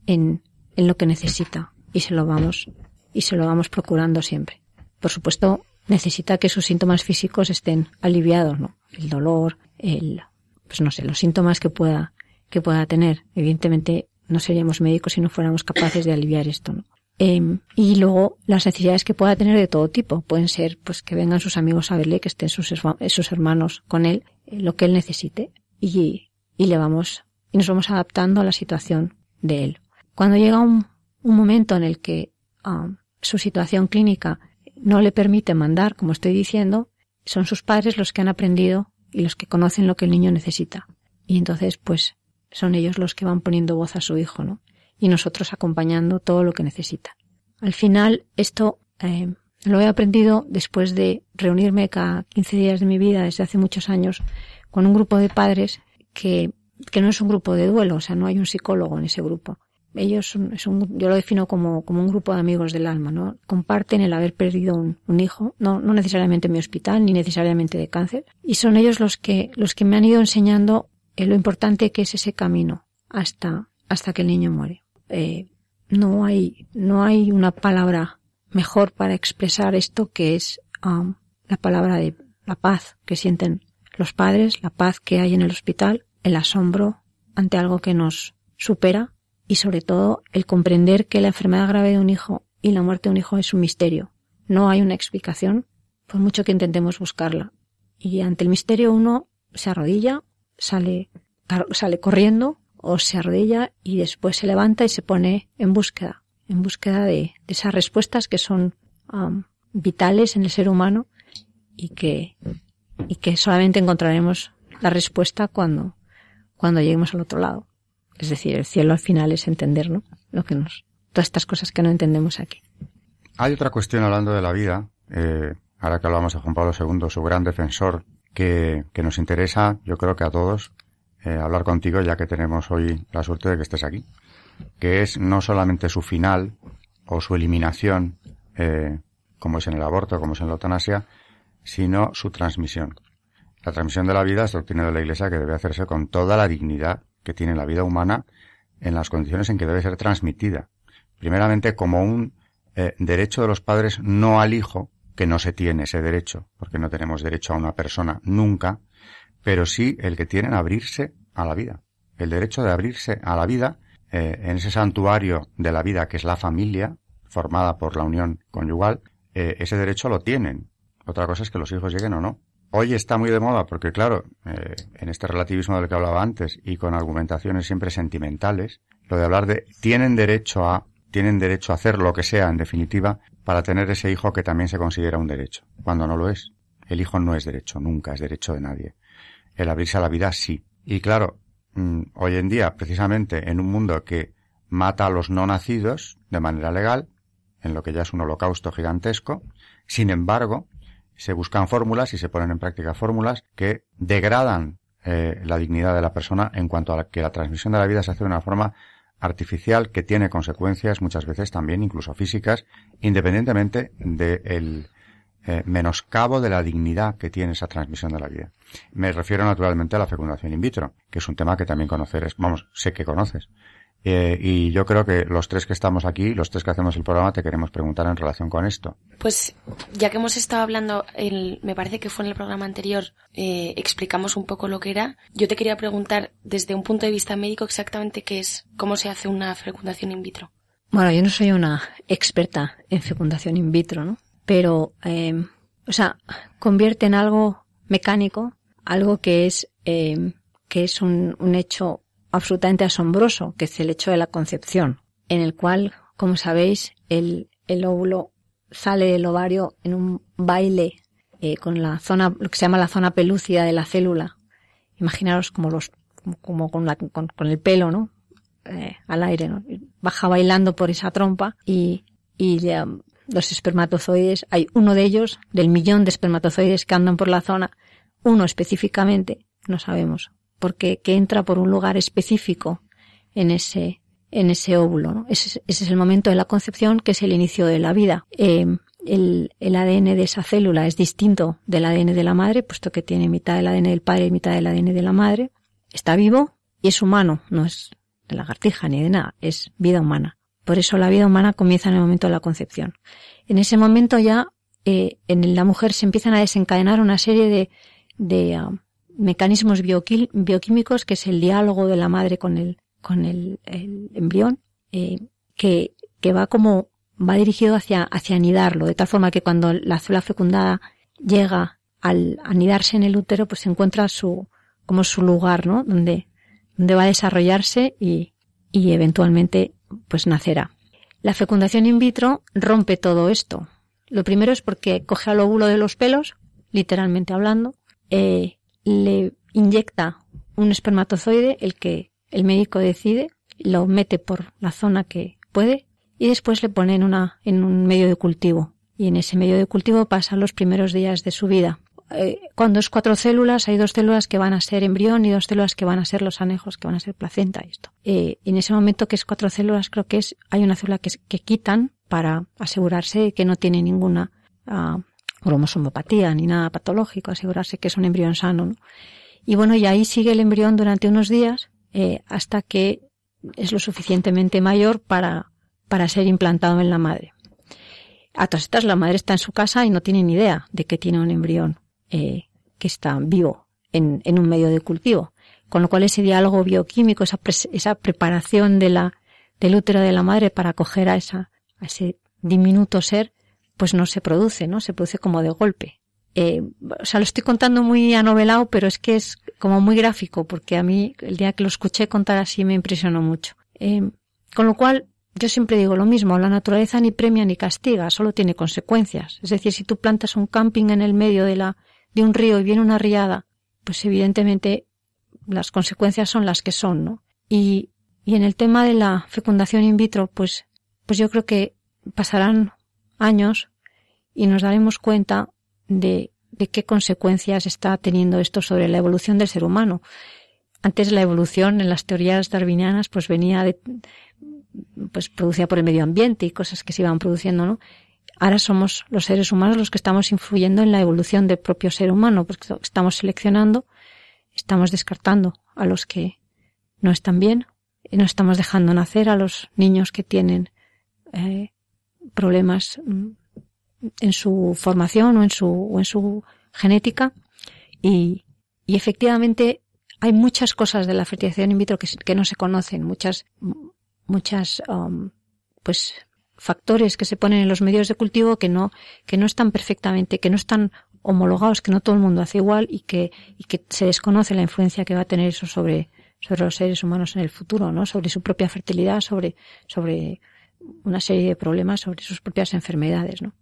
en, en lo que necesita y se lo vamos, y se lo vamos procurando siempre. Por supuesto, necesita que sus síntomas físicos estén aliviados, ¿no? El dolor, el, pues no sé, los síntomas que pueda, que pueda tener. Evidentemente no seríamos médicos si no fuéramos capaces de aliviar esto, ¿no? Em, y luego las necesidades que pueda tener de todo tipo. Pueden ser, pues, que vengan sus amigos a verle, que estén sus, sus hermanos con él, eh, lo que él necesite. Y, y le vamos, y nos vamos adaptando a la situación de él. Cuando llega un, momento en el que um, su situación clínica no le permite mandar, como estoy diciendo, son sus padres los que han aprendido y los que conocen lo que el niño necesita. Y entonces, pues, son ellos los que van poniendo voz a su hijo, ¿no? Y nosotros acompañando todo lo que necesita. Al final, esto eh, lo he aprendido después de reunirme cada 15 días de mi vida desde hace muchos años con un grupo de padres que, que no es un grupo de duelo, o sea, no hay un psicólogo en ese grupo ellos son, es un, yo lo defino como, como un grupo de amigos del alma, ¿no? Comparten el haber perdido un, hijo, no, no necesariamente en mi hospital, ni necesariamente de cáncer, y son ellos los que, los que me han ido enseñando lo importante que es ese camino hasta, hasta que el niño muere. eh, no hay, no hay una palabra mejor para expresar esto que es um, la palabra de la paz que sienten los padres, la paz que hay en el hospital, el asombro ante algo que nos supera y sobre todo el comprender que la enfermedad grave de un hijo y la muerte de un hijo es un misterio. No hay una explicación, por mucho que intentemos buscarla. Y ante el misterio uno se arrodilla, sale, sale corriendo o se arrodilla y después se levanta y se pone en búsqueda, en búsqueda de, esas respuestas que son um, vitales en el ser humano y que, y que solamente encontraremos la respuesta cuando, cuando lleguemos al otro lado. Es decir, el cielo al final es entender, ¿no? Lo que nos, todas estas cosas que no entendemos aquí. Hay otra cuestión hablando de la vida, eh, ahora que hablamos de Juan Pablo II, su gran defensor, que, nos interesa, yo creo que a todos, eh, hablar contigo ya que tenemos hoy la suerte de que estés aquí, que es no solamente su final o su eliminación, eh, como es en el aborto, como es en la eutanasia, sino su transmisión. La transmisión de la vida es doctrina de la Iglesia que debe hacerse con toda la dignidad que tiene la vida humana en las condiciones en que debe ser transmitida. Primeramente como un eh, derecho de los padres no al hijo, que no se tiene ese derecho, porque no tenemos derecho a una persona nunca, pero sí el que tienen abrirse a la vida. El derecho de abrirse a la vida eh, en ese santuario de la vida que es la familia, formada por la unión conyugal, eh, ese derecho lo tienen. Otra cosa es que los hijos lleguen o no. Hoy está muy de moda porque, claro, eh, en este relativismo del que hablaba antes y con argumentaciones siempre sentimentales, lo de hablar de tienen derecho a, tienen derecho a hacer lo que sea, en definitiva, para tener ese hijo que también se considera un derecho, cuando no lo es. El hijo no es derecho, nunca es derecho de nadie. El abrirse a la vida sí. Y claro, mm, hoy en día, precisamente en un mundo que mata a los no nacidos de manera legal, en lo que ya es un holocausto gigantesco, sin embargo, se buscan fórmulas y se ponen en práctica fórmulas que degradan eh, la dignidad de la persona en cuanto a que la transmisión de la vida se hace de una forma artificial que tiene consecuencias muchas veces también incluso físicas, independientemente del eh, menoscabo de la dignidad que tiene esa transmisión de la vida. Me refiero naturalmente a la fecundación in vitro, que es un tema que también conoces, vamos, sé que conoces. Eh, y yo creo que los tres que estamos aquí, los tres que hacemos el programa, te queremos preguntar en relación con esto. Pues ya que hemos estado hablando, el, me parece que fue en el programa anterior, eh, explicamos un poco lo que era. Yo te quería preguntar desde un punto de vista médico exactamente qué es, cómo se hace una fecundación in vitro. Bueno, yo no soy una experta en fecundación in vitro, ¿no? Pero, eh, o sea, convierte en algo mecánico, algo que es, eh, que es un, un hecho absolutamente asombroso, que es el hecho de la concepción, en el cual, como sabéis, el, el óvulo sale del ovario en un baile eh, con la zona, lo que se llama la zona pelúcida de la célula. Imaginaros como los, como con, la, con, el pelo, ¿no? Eh, al aire, ¿no? Baja bailando por esa trompa y, y los espermatozoides, hay uno de ellos, del millón de espermatozoides que andan por la zona, uno específicamente, no sabemos porque que entra por un lugar específico en ese en ese óvulo. ¿no? Ese, ese, es el momento de la concepción, que es el inicio de la vida. Eh, el, el, ADN de esa célula es distinto del ADN de la madre, puesto que tiene mitad del ADN del padre y mitad del ADN de la madre. Está vivo y es humano, no es de lagartija ni de nada, es vida humana. Por eso la vida humana comienza en el momento de la concepción. En ese momento ya eh, en la mujer se empiezan a desencadenar una serie de, de uh, mecanismos bioquímicos, que es el diálogo de la madre con el, con el, embrión, eh, que, que va como, va dirigido hacia, hacia anidarlo, de tal forma que cuando la célula fecundada llega al anidarse en el útero, pues se encuentra su, como su lugar, ¿no? Donde, donde va a desarrollarse y, y eventualmente, pues nacerá. La fecundación in vitro rompe todo esto. Lo primero es porque coge al óvulo de los pelos, literalmente hablando, eh, le inyecta un espermatozoide, el que el médico decide, lo mete por la zona que puede y después le pone en, una, en un medio de cultivo. Y en ese medio de cultivo pasa los primeros días de su vida. Eh, cuando es cuatro células, hay dos células que van a ser embrión y dos células que van a ser los anejos, que van a ser placenta esto. Eh, en ese momento que es cuatro células, creo que es, hay una célula que, que quitan para asegurarse que no tiene ninguna uh, cromosomopatía ni nada patológico, asegurarse que es un embrión sano. Y bueno, y ahí sigue el embrión durante unos días eh, hasta que es lo suficientemente mayor para, para ser implantado en la madre. A todas estas, la madre está en su casa y no tiene ni idea de que tiene un embrión eh, que está vivo en, en, un medio de cultivo. Con lo cual ese diálogo bioquímico, esa, esa preparación de la, del útero de la madre para acoger a, esa, a ese diminuto ser, pues no se produce, ¿no? Se produce como de golpe. Eh, o sea, lo estoy contando muy anovelado, pero es que es como muy gráfico, porque a mí el día que lo escuché contar así me impresionó mucho. Eh, con lo cual, yo siempre digo lo mismo, la naturaleza ni premia ni castiga, solo tiene consecuencias. Es decir, si tú plantas un camping en el medio de la, de un río y viene una riada, pues evidentemente las consecuencias son las que son, ¿no? Y, y en el tema de la fecundación in vitro, pues, pues yo creo que pasarán años y nos daremos cuenta de, de qué consecuencias está teniendo esto sobre la evolución del ser humano. Antes la evolución en las teorías darwinianas pues venía de, pues producida por el medio ambiente y cosas que se iban produciendo, ¿no? Ahora somos los seres humanos los que estamos influyendo en la evolución del propio ser humano, porque estamos seleccionando, estamos descartando a los que no están bien y no estamos dejando nacer a los niños que tienen eh, problemas mm, en su formación o en su, o en su genética. Y, efectivamente hay muchas cosas de la fertilización in vitro que, que no se conocen, muchas muchas um, pues factores que se ponen en los medios de cultivo que no que no están perfectamente que no están homologados que no todo el mundo hace igual y que y que se desconoce la influencia que va a tener eso sobre sobre los seres humanos en el futuro no sobre su propia fertilidad sobre sobre una serie de problemas sobre sus propias enfermedades no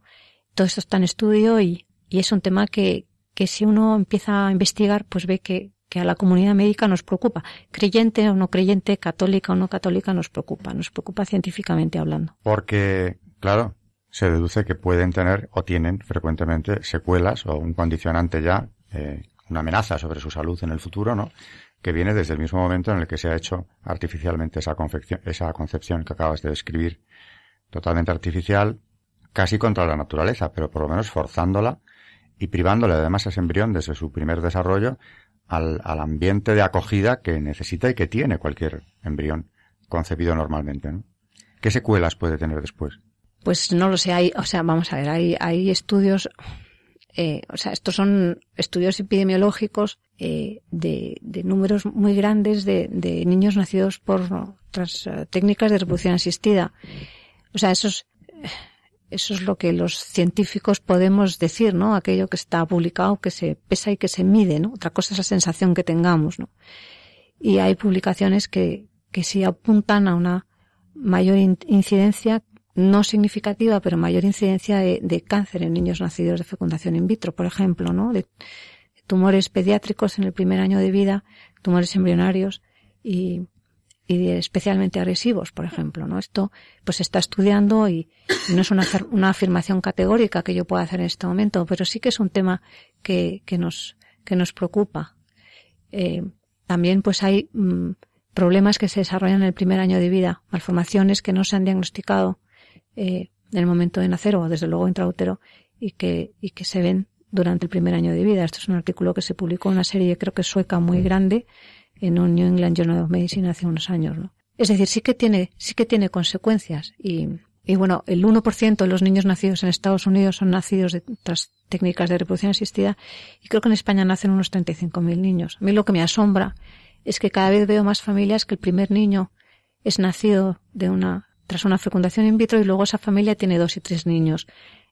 todo esto está en estudio y, y es un tema que que si uno empieza a investigar pues ve que que a la comunidad médica nos preocupa. Creyente o no creyente, católica o no católica, nos preocupa. Nos preocupa científicamente hablando. Porque, claro, se deduce que pueden tener o tienen frecuentemente secuelas o un condicionante ya, eh, una amenaza sobre su salud en el futuro, ¿no? Que viene desde el mismo momento en el que se ha hecho artificialmente esa, esa concepción que acabas de describir, totalmente artificial, casi contra la naturaleza, pero por lo menos forzándola y privándole además a ese embrión desde su primer desarrollo al, al, ambiente de acogida que necesita y que tiene cualquier embrión concebido normalmente. ¿no? ¿Qué secuelas puede tener después? Pues no lo sé, hay, o sea, vamos a ver, hay, hay estudios, eh, o sea, estos son estudios epidemiológicos eh, de, de, números muy grandes de, de niños nacidos por otras uh, técnicas de reproducción asistida. O sea, esos, eso es lo que los científicos podemos decir, ¿no? Aquello que está publicado, que se pesa y que se mide, ¿no? Otra cosa es la sensación que tengamos, ¿no? Y hay publicaciones que, que sí apuntan a una mayor incidencia, no significativa, pero mayor incidencia de, cáncer en niños nacidos de fecundación in vitro, por ejemplo, ¿no? De tumores pediátricos en el primer año de vida, tumores embrionarios y, y especialmente agresivos, por ejemplo, ¿no? Esto pues se está estudiando y, no es una, una, afirmación categórica que yo pueda hacer en este momento, pero sí que es un tema que, que nos, que nos preocupa. Eh, también pues hay mmm, problemas que se desarrollan en el primer año de vida, malformaciones que no se han diagnosticado eh, en el momento de nacer o desde luego intraútero y que, y que se ven durante el primer año de vida. Esto es un artículo que se publicó en una serie, creo que sueca, muy grande, en un New England Journal of Medicine hace unos años, ¿no? Es decir, sí que tiene, sí que tiene consecuencias y, y bueno, el 1% de los niños nacidos en Estados Unidos son nacidos de otras técnicas de reproducción asistida y creo que en España nacen unos 35.000 niños. A mí lo que me asombra es que cada vez veo más familias que el primer niño es nacido de una, tras una fecundación in vitro y luego esa familia tiene dos y tres niños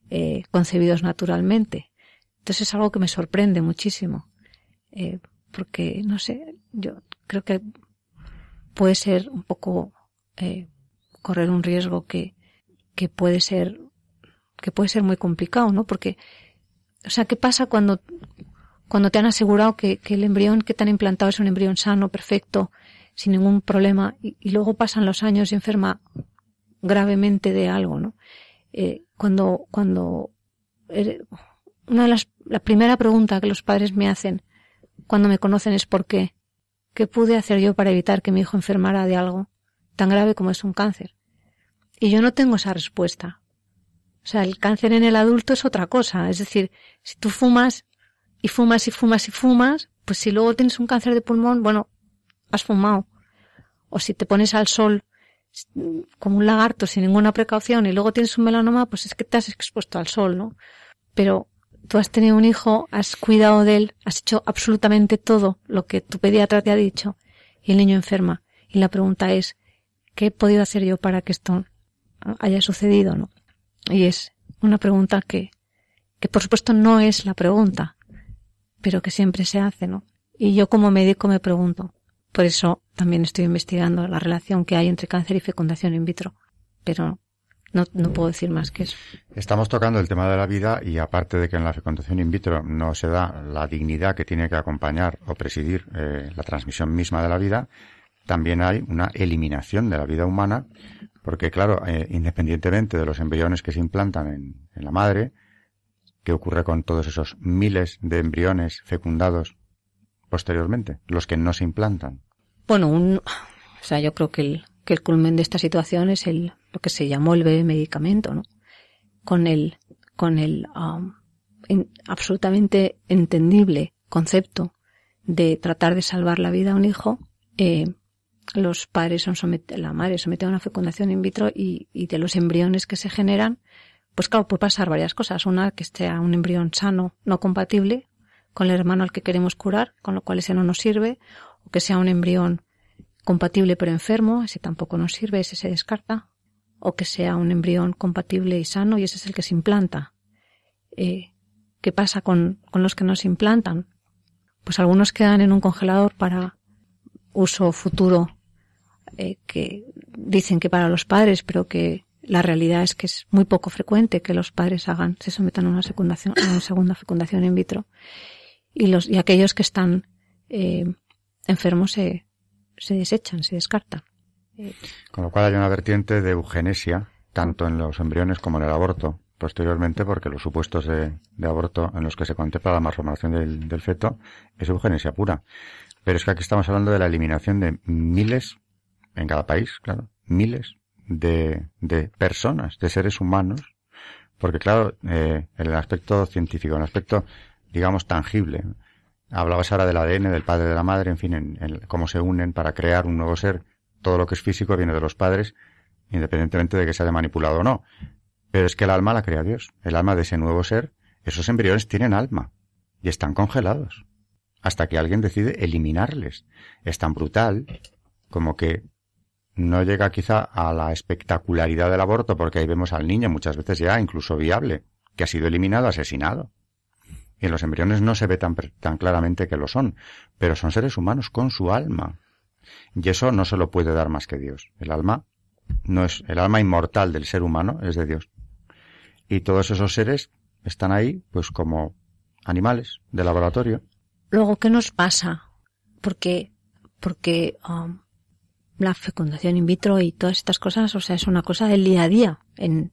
eh, concebidos naturalmente. Entonces es algo que me sorprende muchísimo. Eh, porque, no sé, yo creo que puede ser un poco eh, correr un riesgo que, que puede ser que puede ser muy complicado, ¿no? Porque, o sea, ¿qué pasa cuando cuando te han asegurado que, el embrión que te han implantado es un embrión sano, perfecto, sin ningún problema, y, y luego pasan los años y enferma gravemente de algo, ¿no? Eh, cuando, cuando, eh, una de las, la primera pregunta que los padres me hacen cuando me conocen es por qué. ¿Qué pude hacer yo para evitar que mi hijo enfermara de algo tan grave como es un cáncer? Y yo no tengo esa respuesta. O sea, el cáncer en el adulto es otra cosa. Es decir, si tú fumas y fumas y fumas y fumas, pues si luego tienes un cáncer de pulmón, bueno, has fumado. O si te pones al sol como un lagarto sin ninguna precaución y luego tienes un melanoma, pues es que te has expuesto al sol, ¿no? Pero tú has tenido un hijo, has cuidado de él, has hecho absolutamente todo lo que tu pediatra te ha dicho y el niño enferma. Y la pregunta es, ¿qué he podido hacer yo para que esto haya sucedido, no? Y es una pregunta que, que por supuesto no es la pregunta, pero que siempre se hace, ¿no? Y yo como médico me pregunto, por eso también estoy investigando la relación que hay entre cáncer y fecundación in vitro. Pero no, puedo decir más que eso. Estamos tocando el tema de la vida y aparte de que en la fecundación in vitro no se da la dignidad que tiene que acompañar o presidir eh, la transmisión misma de la vida, también hay una eliminación de la vida humana, porque claro, eh, independientemente de los embriones que se implantan en, en la madre, ¿qué ocurre con todos esos miles de embriones fecundados posteriormente, los que no se implantan? Bueno, un, o sea, yo creo que el, que el culmen de esta situación es el, lo que se llamó el bebé medicamento, ¿no? Con el, con el um, absolutamente entendible concepto de tratar de salvar la vida a un hijo, eh, los padres son sometidos, la madre somete a una fecundación in vitro y, y, de los embriones que se generan, pues claro, puede pasar varias cosas. Una, que sea un embrión sano, no compatible con el hermano al que queremos curar, con lo cual ese no nos sirve, o que sea un embrión compatible pero enfermo, ese tampoco nos sirve, ese se descarta, o que sea un embrión compatible y sano y ese es el que se implanta. Eh, ¿Qué pasa con, con los que no se implantan? Pues algunos quedan en un congelador para uso futuro, eh, que dicen que para los padres, pero que la realidad es que es muy poco frecuente que los padres hagan, se sometan a una, segunda fecundación in vitro. Y los, y aquellos que están eh, enfermos se, se desechan, se descartan. Con lo cual hay una vertiente de eugenesia, tanto en los embriones como en el aborto, posteriormente, porque los supuestos de, aborto en los que se contempla la malformación del, del, feto es eugenesia pura. Pero es que aquí estamos hablando de la eliminación de miles, en cada país, claro, miles de, de personas, de seres humanos, porque claro, eh, el aspecto científico, el aspecto, digamos, tangible, Hablabas ahora del ADN, del padre, de la madre, en fin, en, cómo se unen para crear un nuevo ser. Todo lo que es físico viene de los padres, independientemente de que se haya manipulado o no. Pero es que el alma la crea Dios. El alma de ese nuevo ser, esos embriones tienen alma y están congelados hasta que alguien decide eliminarles. Es tan brutal como que no llega quizá a la espectacularidad del aborto porque ahí vemos al niño muchas veces ya incluso viable, que ha sido eliminado, asesinado. Y en los embriones no se ve tan, tan claramente que lo son, pero son seres humanos con su alma. Y eso no se lo puede dar más que Dios. El alma no es, el alma inmortal del ser humano es de Dios. Y todos esos seres están ahí, pues como animales de laboratorio. Luego, ¿qué nos pasa? Porque, porque um, la fecundación in vitro y todas estas cosas, o sea, es una cosa del día a día en,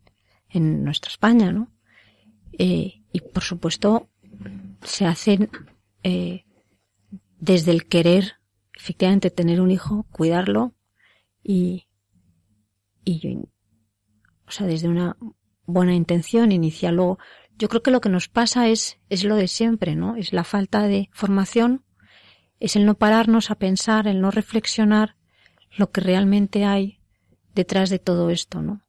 en nuestra España, ¿no? Eh, y por supuesto, se hacen eh, desde el querer efectivamente tener un hijo, cuidarlo y, y o sea, desde una buena intención inicial. Luego, yo creo que lo que nos pasa es, es lo de siempre, ¿no? Es la falta de formación, es el no pararnos a pensar, el no reflexionar lo que realmente hay detrás de todo esto, ¿no?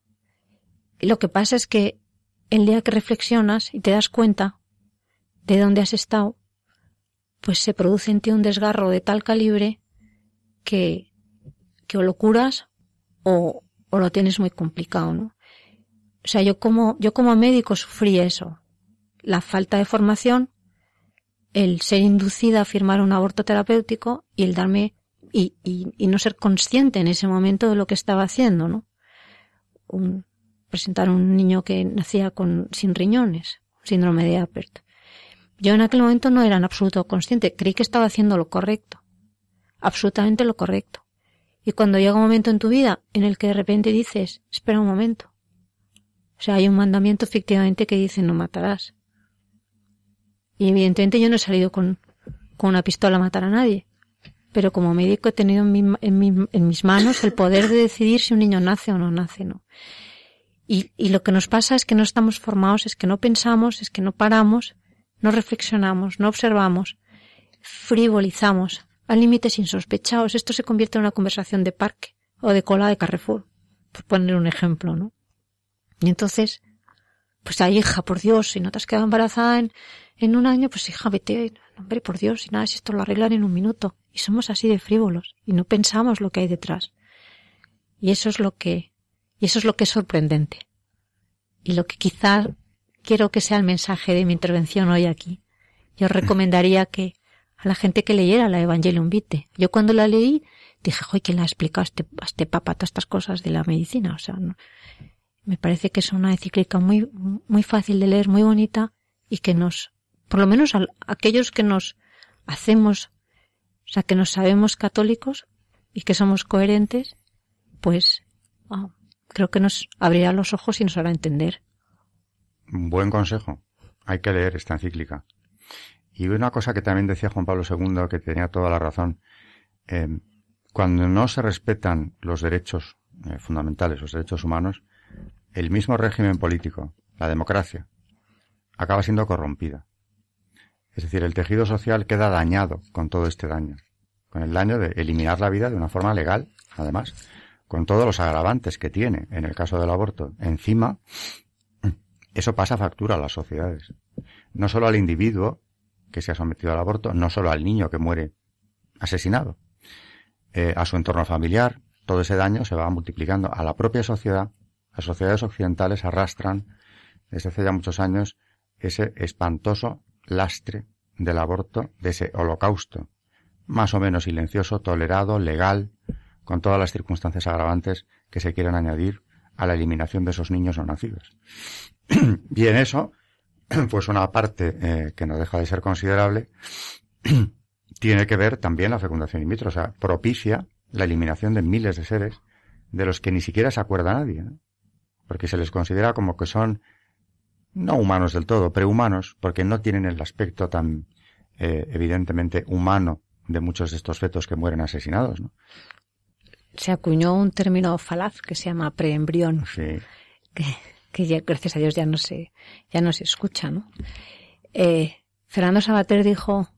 Y lo que pasa es que el día que reflexionas y te das cuenta de dónde has estado, pues se produce en ti un desgarro de tal calibre que, que o lo curas o, o lo tienes muy complicado, ¿no? O sea, yo como, yo como médico sufrí eso. La falta de formación, el ser inducida a firmar un aborto terapéutico y el darme, y, y, no ser consciente en ese momento de lo que estaba haciendo, ¿no? Un, presentar un niño que nacía con, sin riñones, síndrome de Apert. Yo en aquel momento no era en absoluto consciente, creí que estaba haciendo lo correcto, absolutamente lo correcto. Y cuando llega un momento en tu vida en el que de repente dices, espera un momento. O sea, hay un mandamiento efectivamente que dice no matarás. Y evidentemente yo no he salido con, con una pistola a matar a nadie. Pero como médico he tenido en, en, en mis manos el poder de decidir si un niño nace o no nace, ¿no? Y lo que nos pasa es que no estamos formados, es que no pensamos, es que no paramos no reflexionamos, no observamos, frivolizamos a límites insospechados. Esto se convierte en una conversación de parque o de cola de Carrefour, por poner un ejemplo, ¿no? Y entonces, pues ay, hija, por Dios, si no te has quedado embarazada en, en un año, pues hija, vete, hombre, por Dios, si nada, si esto lo arreglan en un minuto. Y somos así de frívolos y no pensamos lo que hay detrás. Y eso es lo que, y eso es lo que es sorprendente. Y lo que quizá quiero que sea el mensaje de mi intervención hoy aquí. Yo recomendaría que a la gente que leyera la Evangelium Vitae. Yo cuando la leí dije, joder, ¿quién le ha explicado a este, a este papa todas estas cosas de la medicina? O sea, me parece que es una encíclica muy, muy fácil de leer, muy bonita y que nos, por lo menos a, aquellos que nos hacemos, o sea, que nos sabemos católicos y que somos coherentes, pues ah, creo que nos abrirá los ojos y nos hará entender. Buen consejo. Hay que leer esta encíclica. Y una cosa que también decía Juan Pablo II, que tenía toda la razón, eh, cuando no se respetan los derechos eh, fundamentales, los derechos humanos, el mismo régimen político, la democracia, acaba siendo corrompida. Es decir, el tejido social queda dañado con todo este daño, con el daño de eliminar la vida de una forma legal, además, con todos los agravantes que tiene en el caso del aborto. Encima, eso pasa factura a las sociedades. No solo al individuo, que se ha sometido al aborto, no solo al niño que muere asesinado, eh, a su entorno familiar, todo ese daño se va multiplicando a la propia sociedad. Las sociedades occidentales arrastran desde hace ya muchos años ese espantoso lastre del aborto, de ese holocausto, más o menos silencioso, tolerado, legal, con todas las circunstancias agravantes que se quieran añadir a la eliminación de esos niños no nacidos. y en eso, pues una parte eh, que no deja de ser considerable tiene que ver también la fecundación in vitro, o sea, propicia la eliminación de miles de seres de los que ni siquiera se acuerda nadie, porque se les considera como que son no humanos del todo, prehumanos, porque no tienen el aspecto tan eh, evidentemente humano de muchos de estos fetos que mueren asesinados. ¿no? Se acuñó un término falaz que se llama preembrión. Sí. Que que ya, gracias a Dios ya no se, ya no se escucha, ¿no? Eh, Fernando Sabater dijo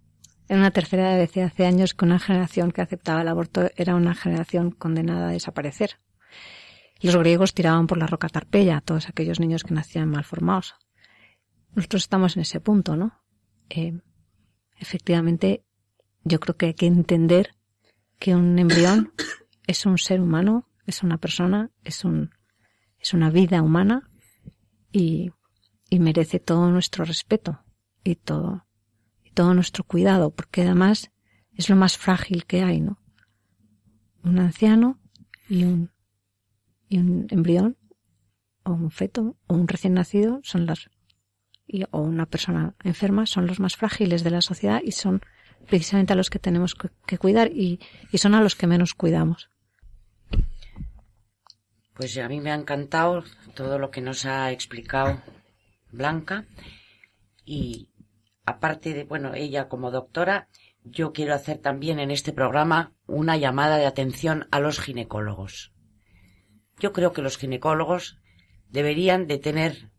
en una tercera de hace años que una generación que aceptaba el aborto era una generación condenada a desaparecer. Los griegos tiraban por la roca Tarpeya a todos aquellos niños que nacían mal formados. Nosotros estamos en ese punto, ¿no? Eh, efectivamente, yo creo que hay que entender que un embrión es un ser humano, es una persona, es un, es una vida humana y, y merece todo nuestro respeto y todo, y todo nuestro cuidado, porque además es lo más frágil que hay, ¿no? Un anciano y un, y un embrión, o un feto, o un recién nacido, son las, y, o una persona enferma, son los más frágiles de la sociedad y son precisamente a los que tenemos que, cuidar y, y son a los que menos cuidamos. Pues a mí me ha encantado todo lo que nos ha explicado Blanca y aparte de, bueno, ella como doctora, yo quiero hacer también en este programa una llamada de atención a los ginecólogos. Yo creo que los ginecólogos deberían de tener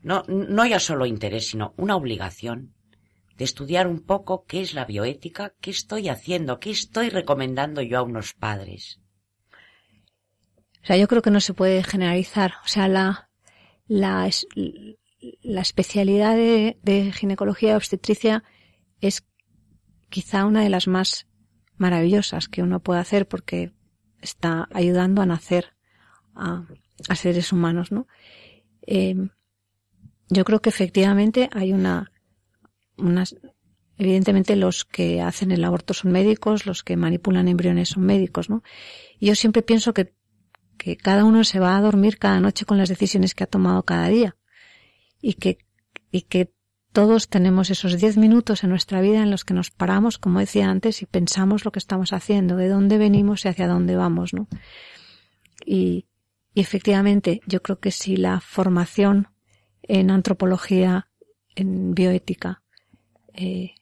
no, no ya solo interés, sino una obligación de estudiar un poco qué es la bioética, qué estoy haciendo, qué estoy recomendando yo a unos padres. O sea, yo creo que no se puede generalizar. O sea, la, la, la especialidad de, de ginecología y obstetricia es quizá una de las más maravillosas que uno puede hacer porque está ayudando a nacer a, seres humanos, ¿no? Eh, yo creo que efectivamente hay una, unas, evidentemente los que hacen el aborto son médicos, los que manipulan embriones son médicos, ¿no? Y yo siempre pienso que que cada uno se va a dormir cada noche con las decisiones que ha tomado cada día y que, y que todos tenemos esos diez minutos en nuestra vida en los que nos paramos, como decía antes, y pensamos lo que estamos haciendo, de dónde venimos y hacia dónde vamos, ¿no? Y, y efectivamente, yo creo que si la formación en antropología, en bioética, eh,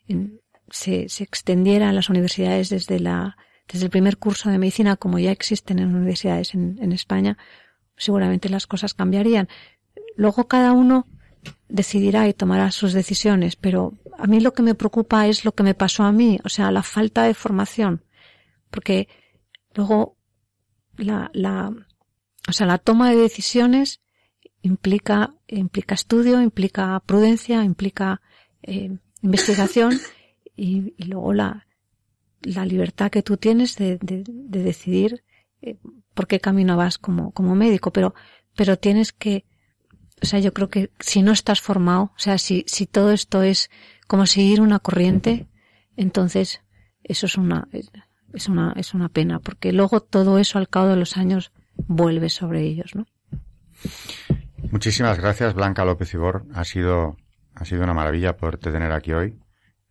se, se extendiera a las universidades desde la desde el primer curso de medicina, como ya existen en universidades en, España, seguramente las cosas cambiarían. Luego cada uno decidirá y tomará sus decisiones, pero a mí lo que me preocupa es lo que me pasó a mí, o sea, la falta de formación, porque luego la, la, o sea, la toma de decisiones implica, implica estudio, implica prudencia, implica eh, investigación y, luego la, la libertad que tú tienes de, de, decidir eh, por qué camino vas como, médico, pero, pero tienes que, o sea, yo creo que si no estás formado, o sea, si, si todo esto es como seguir una corriente, entonces eso es una, es una, es una pena, porque luego todo eso al cabo de los años vuelve sobre ellos, ¿no? Muchísimas gracias, Blanca López Ibor. Ha sido, ha sido una maravilla poderte tener aquí hoy.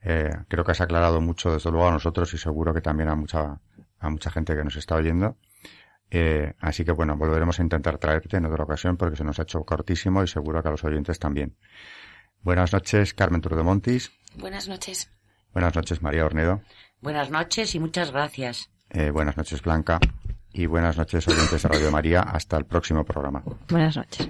Eh, creo que has aclarado mucho, desde luego, a nosotros y seguro que también a mucha, a mucha gente que nos está oyendo. Eh, así que bueno, volveremos a intentar traerte en otra ocasión porque se nos ha hecho cortísimo y seguro que a los oyentes también. Buenas noches, Carmen Turdemontis. Buenas noches. Buenas noches, María Ornedo. Buenas noches y muchas gracias. Eh, buenas noches, Blanca. Y buenas noches, oyentes de Radio María. Hasta el próximo programa. Buenas noches.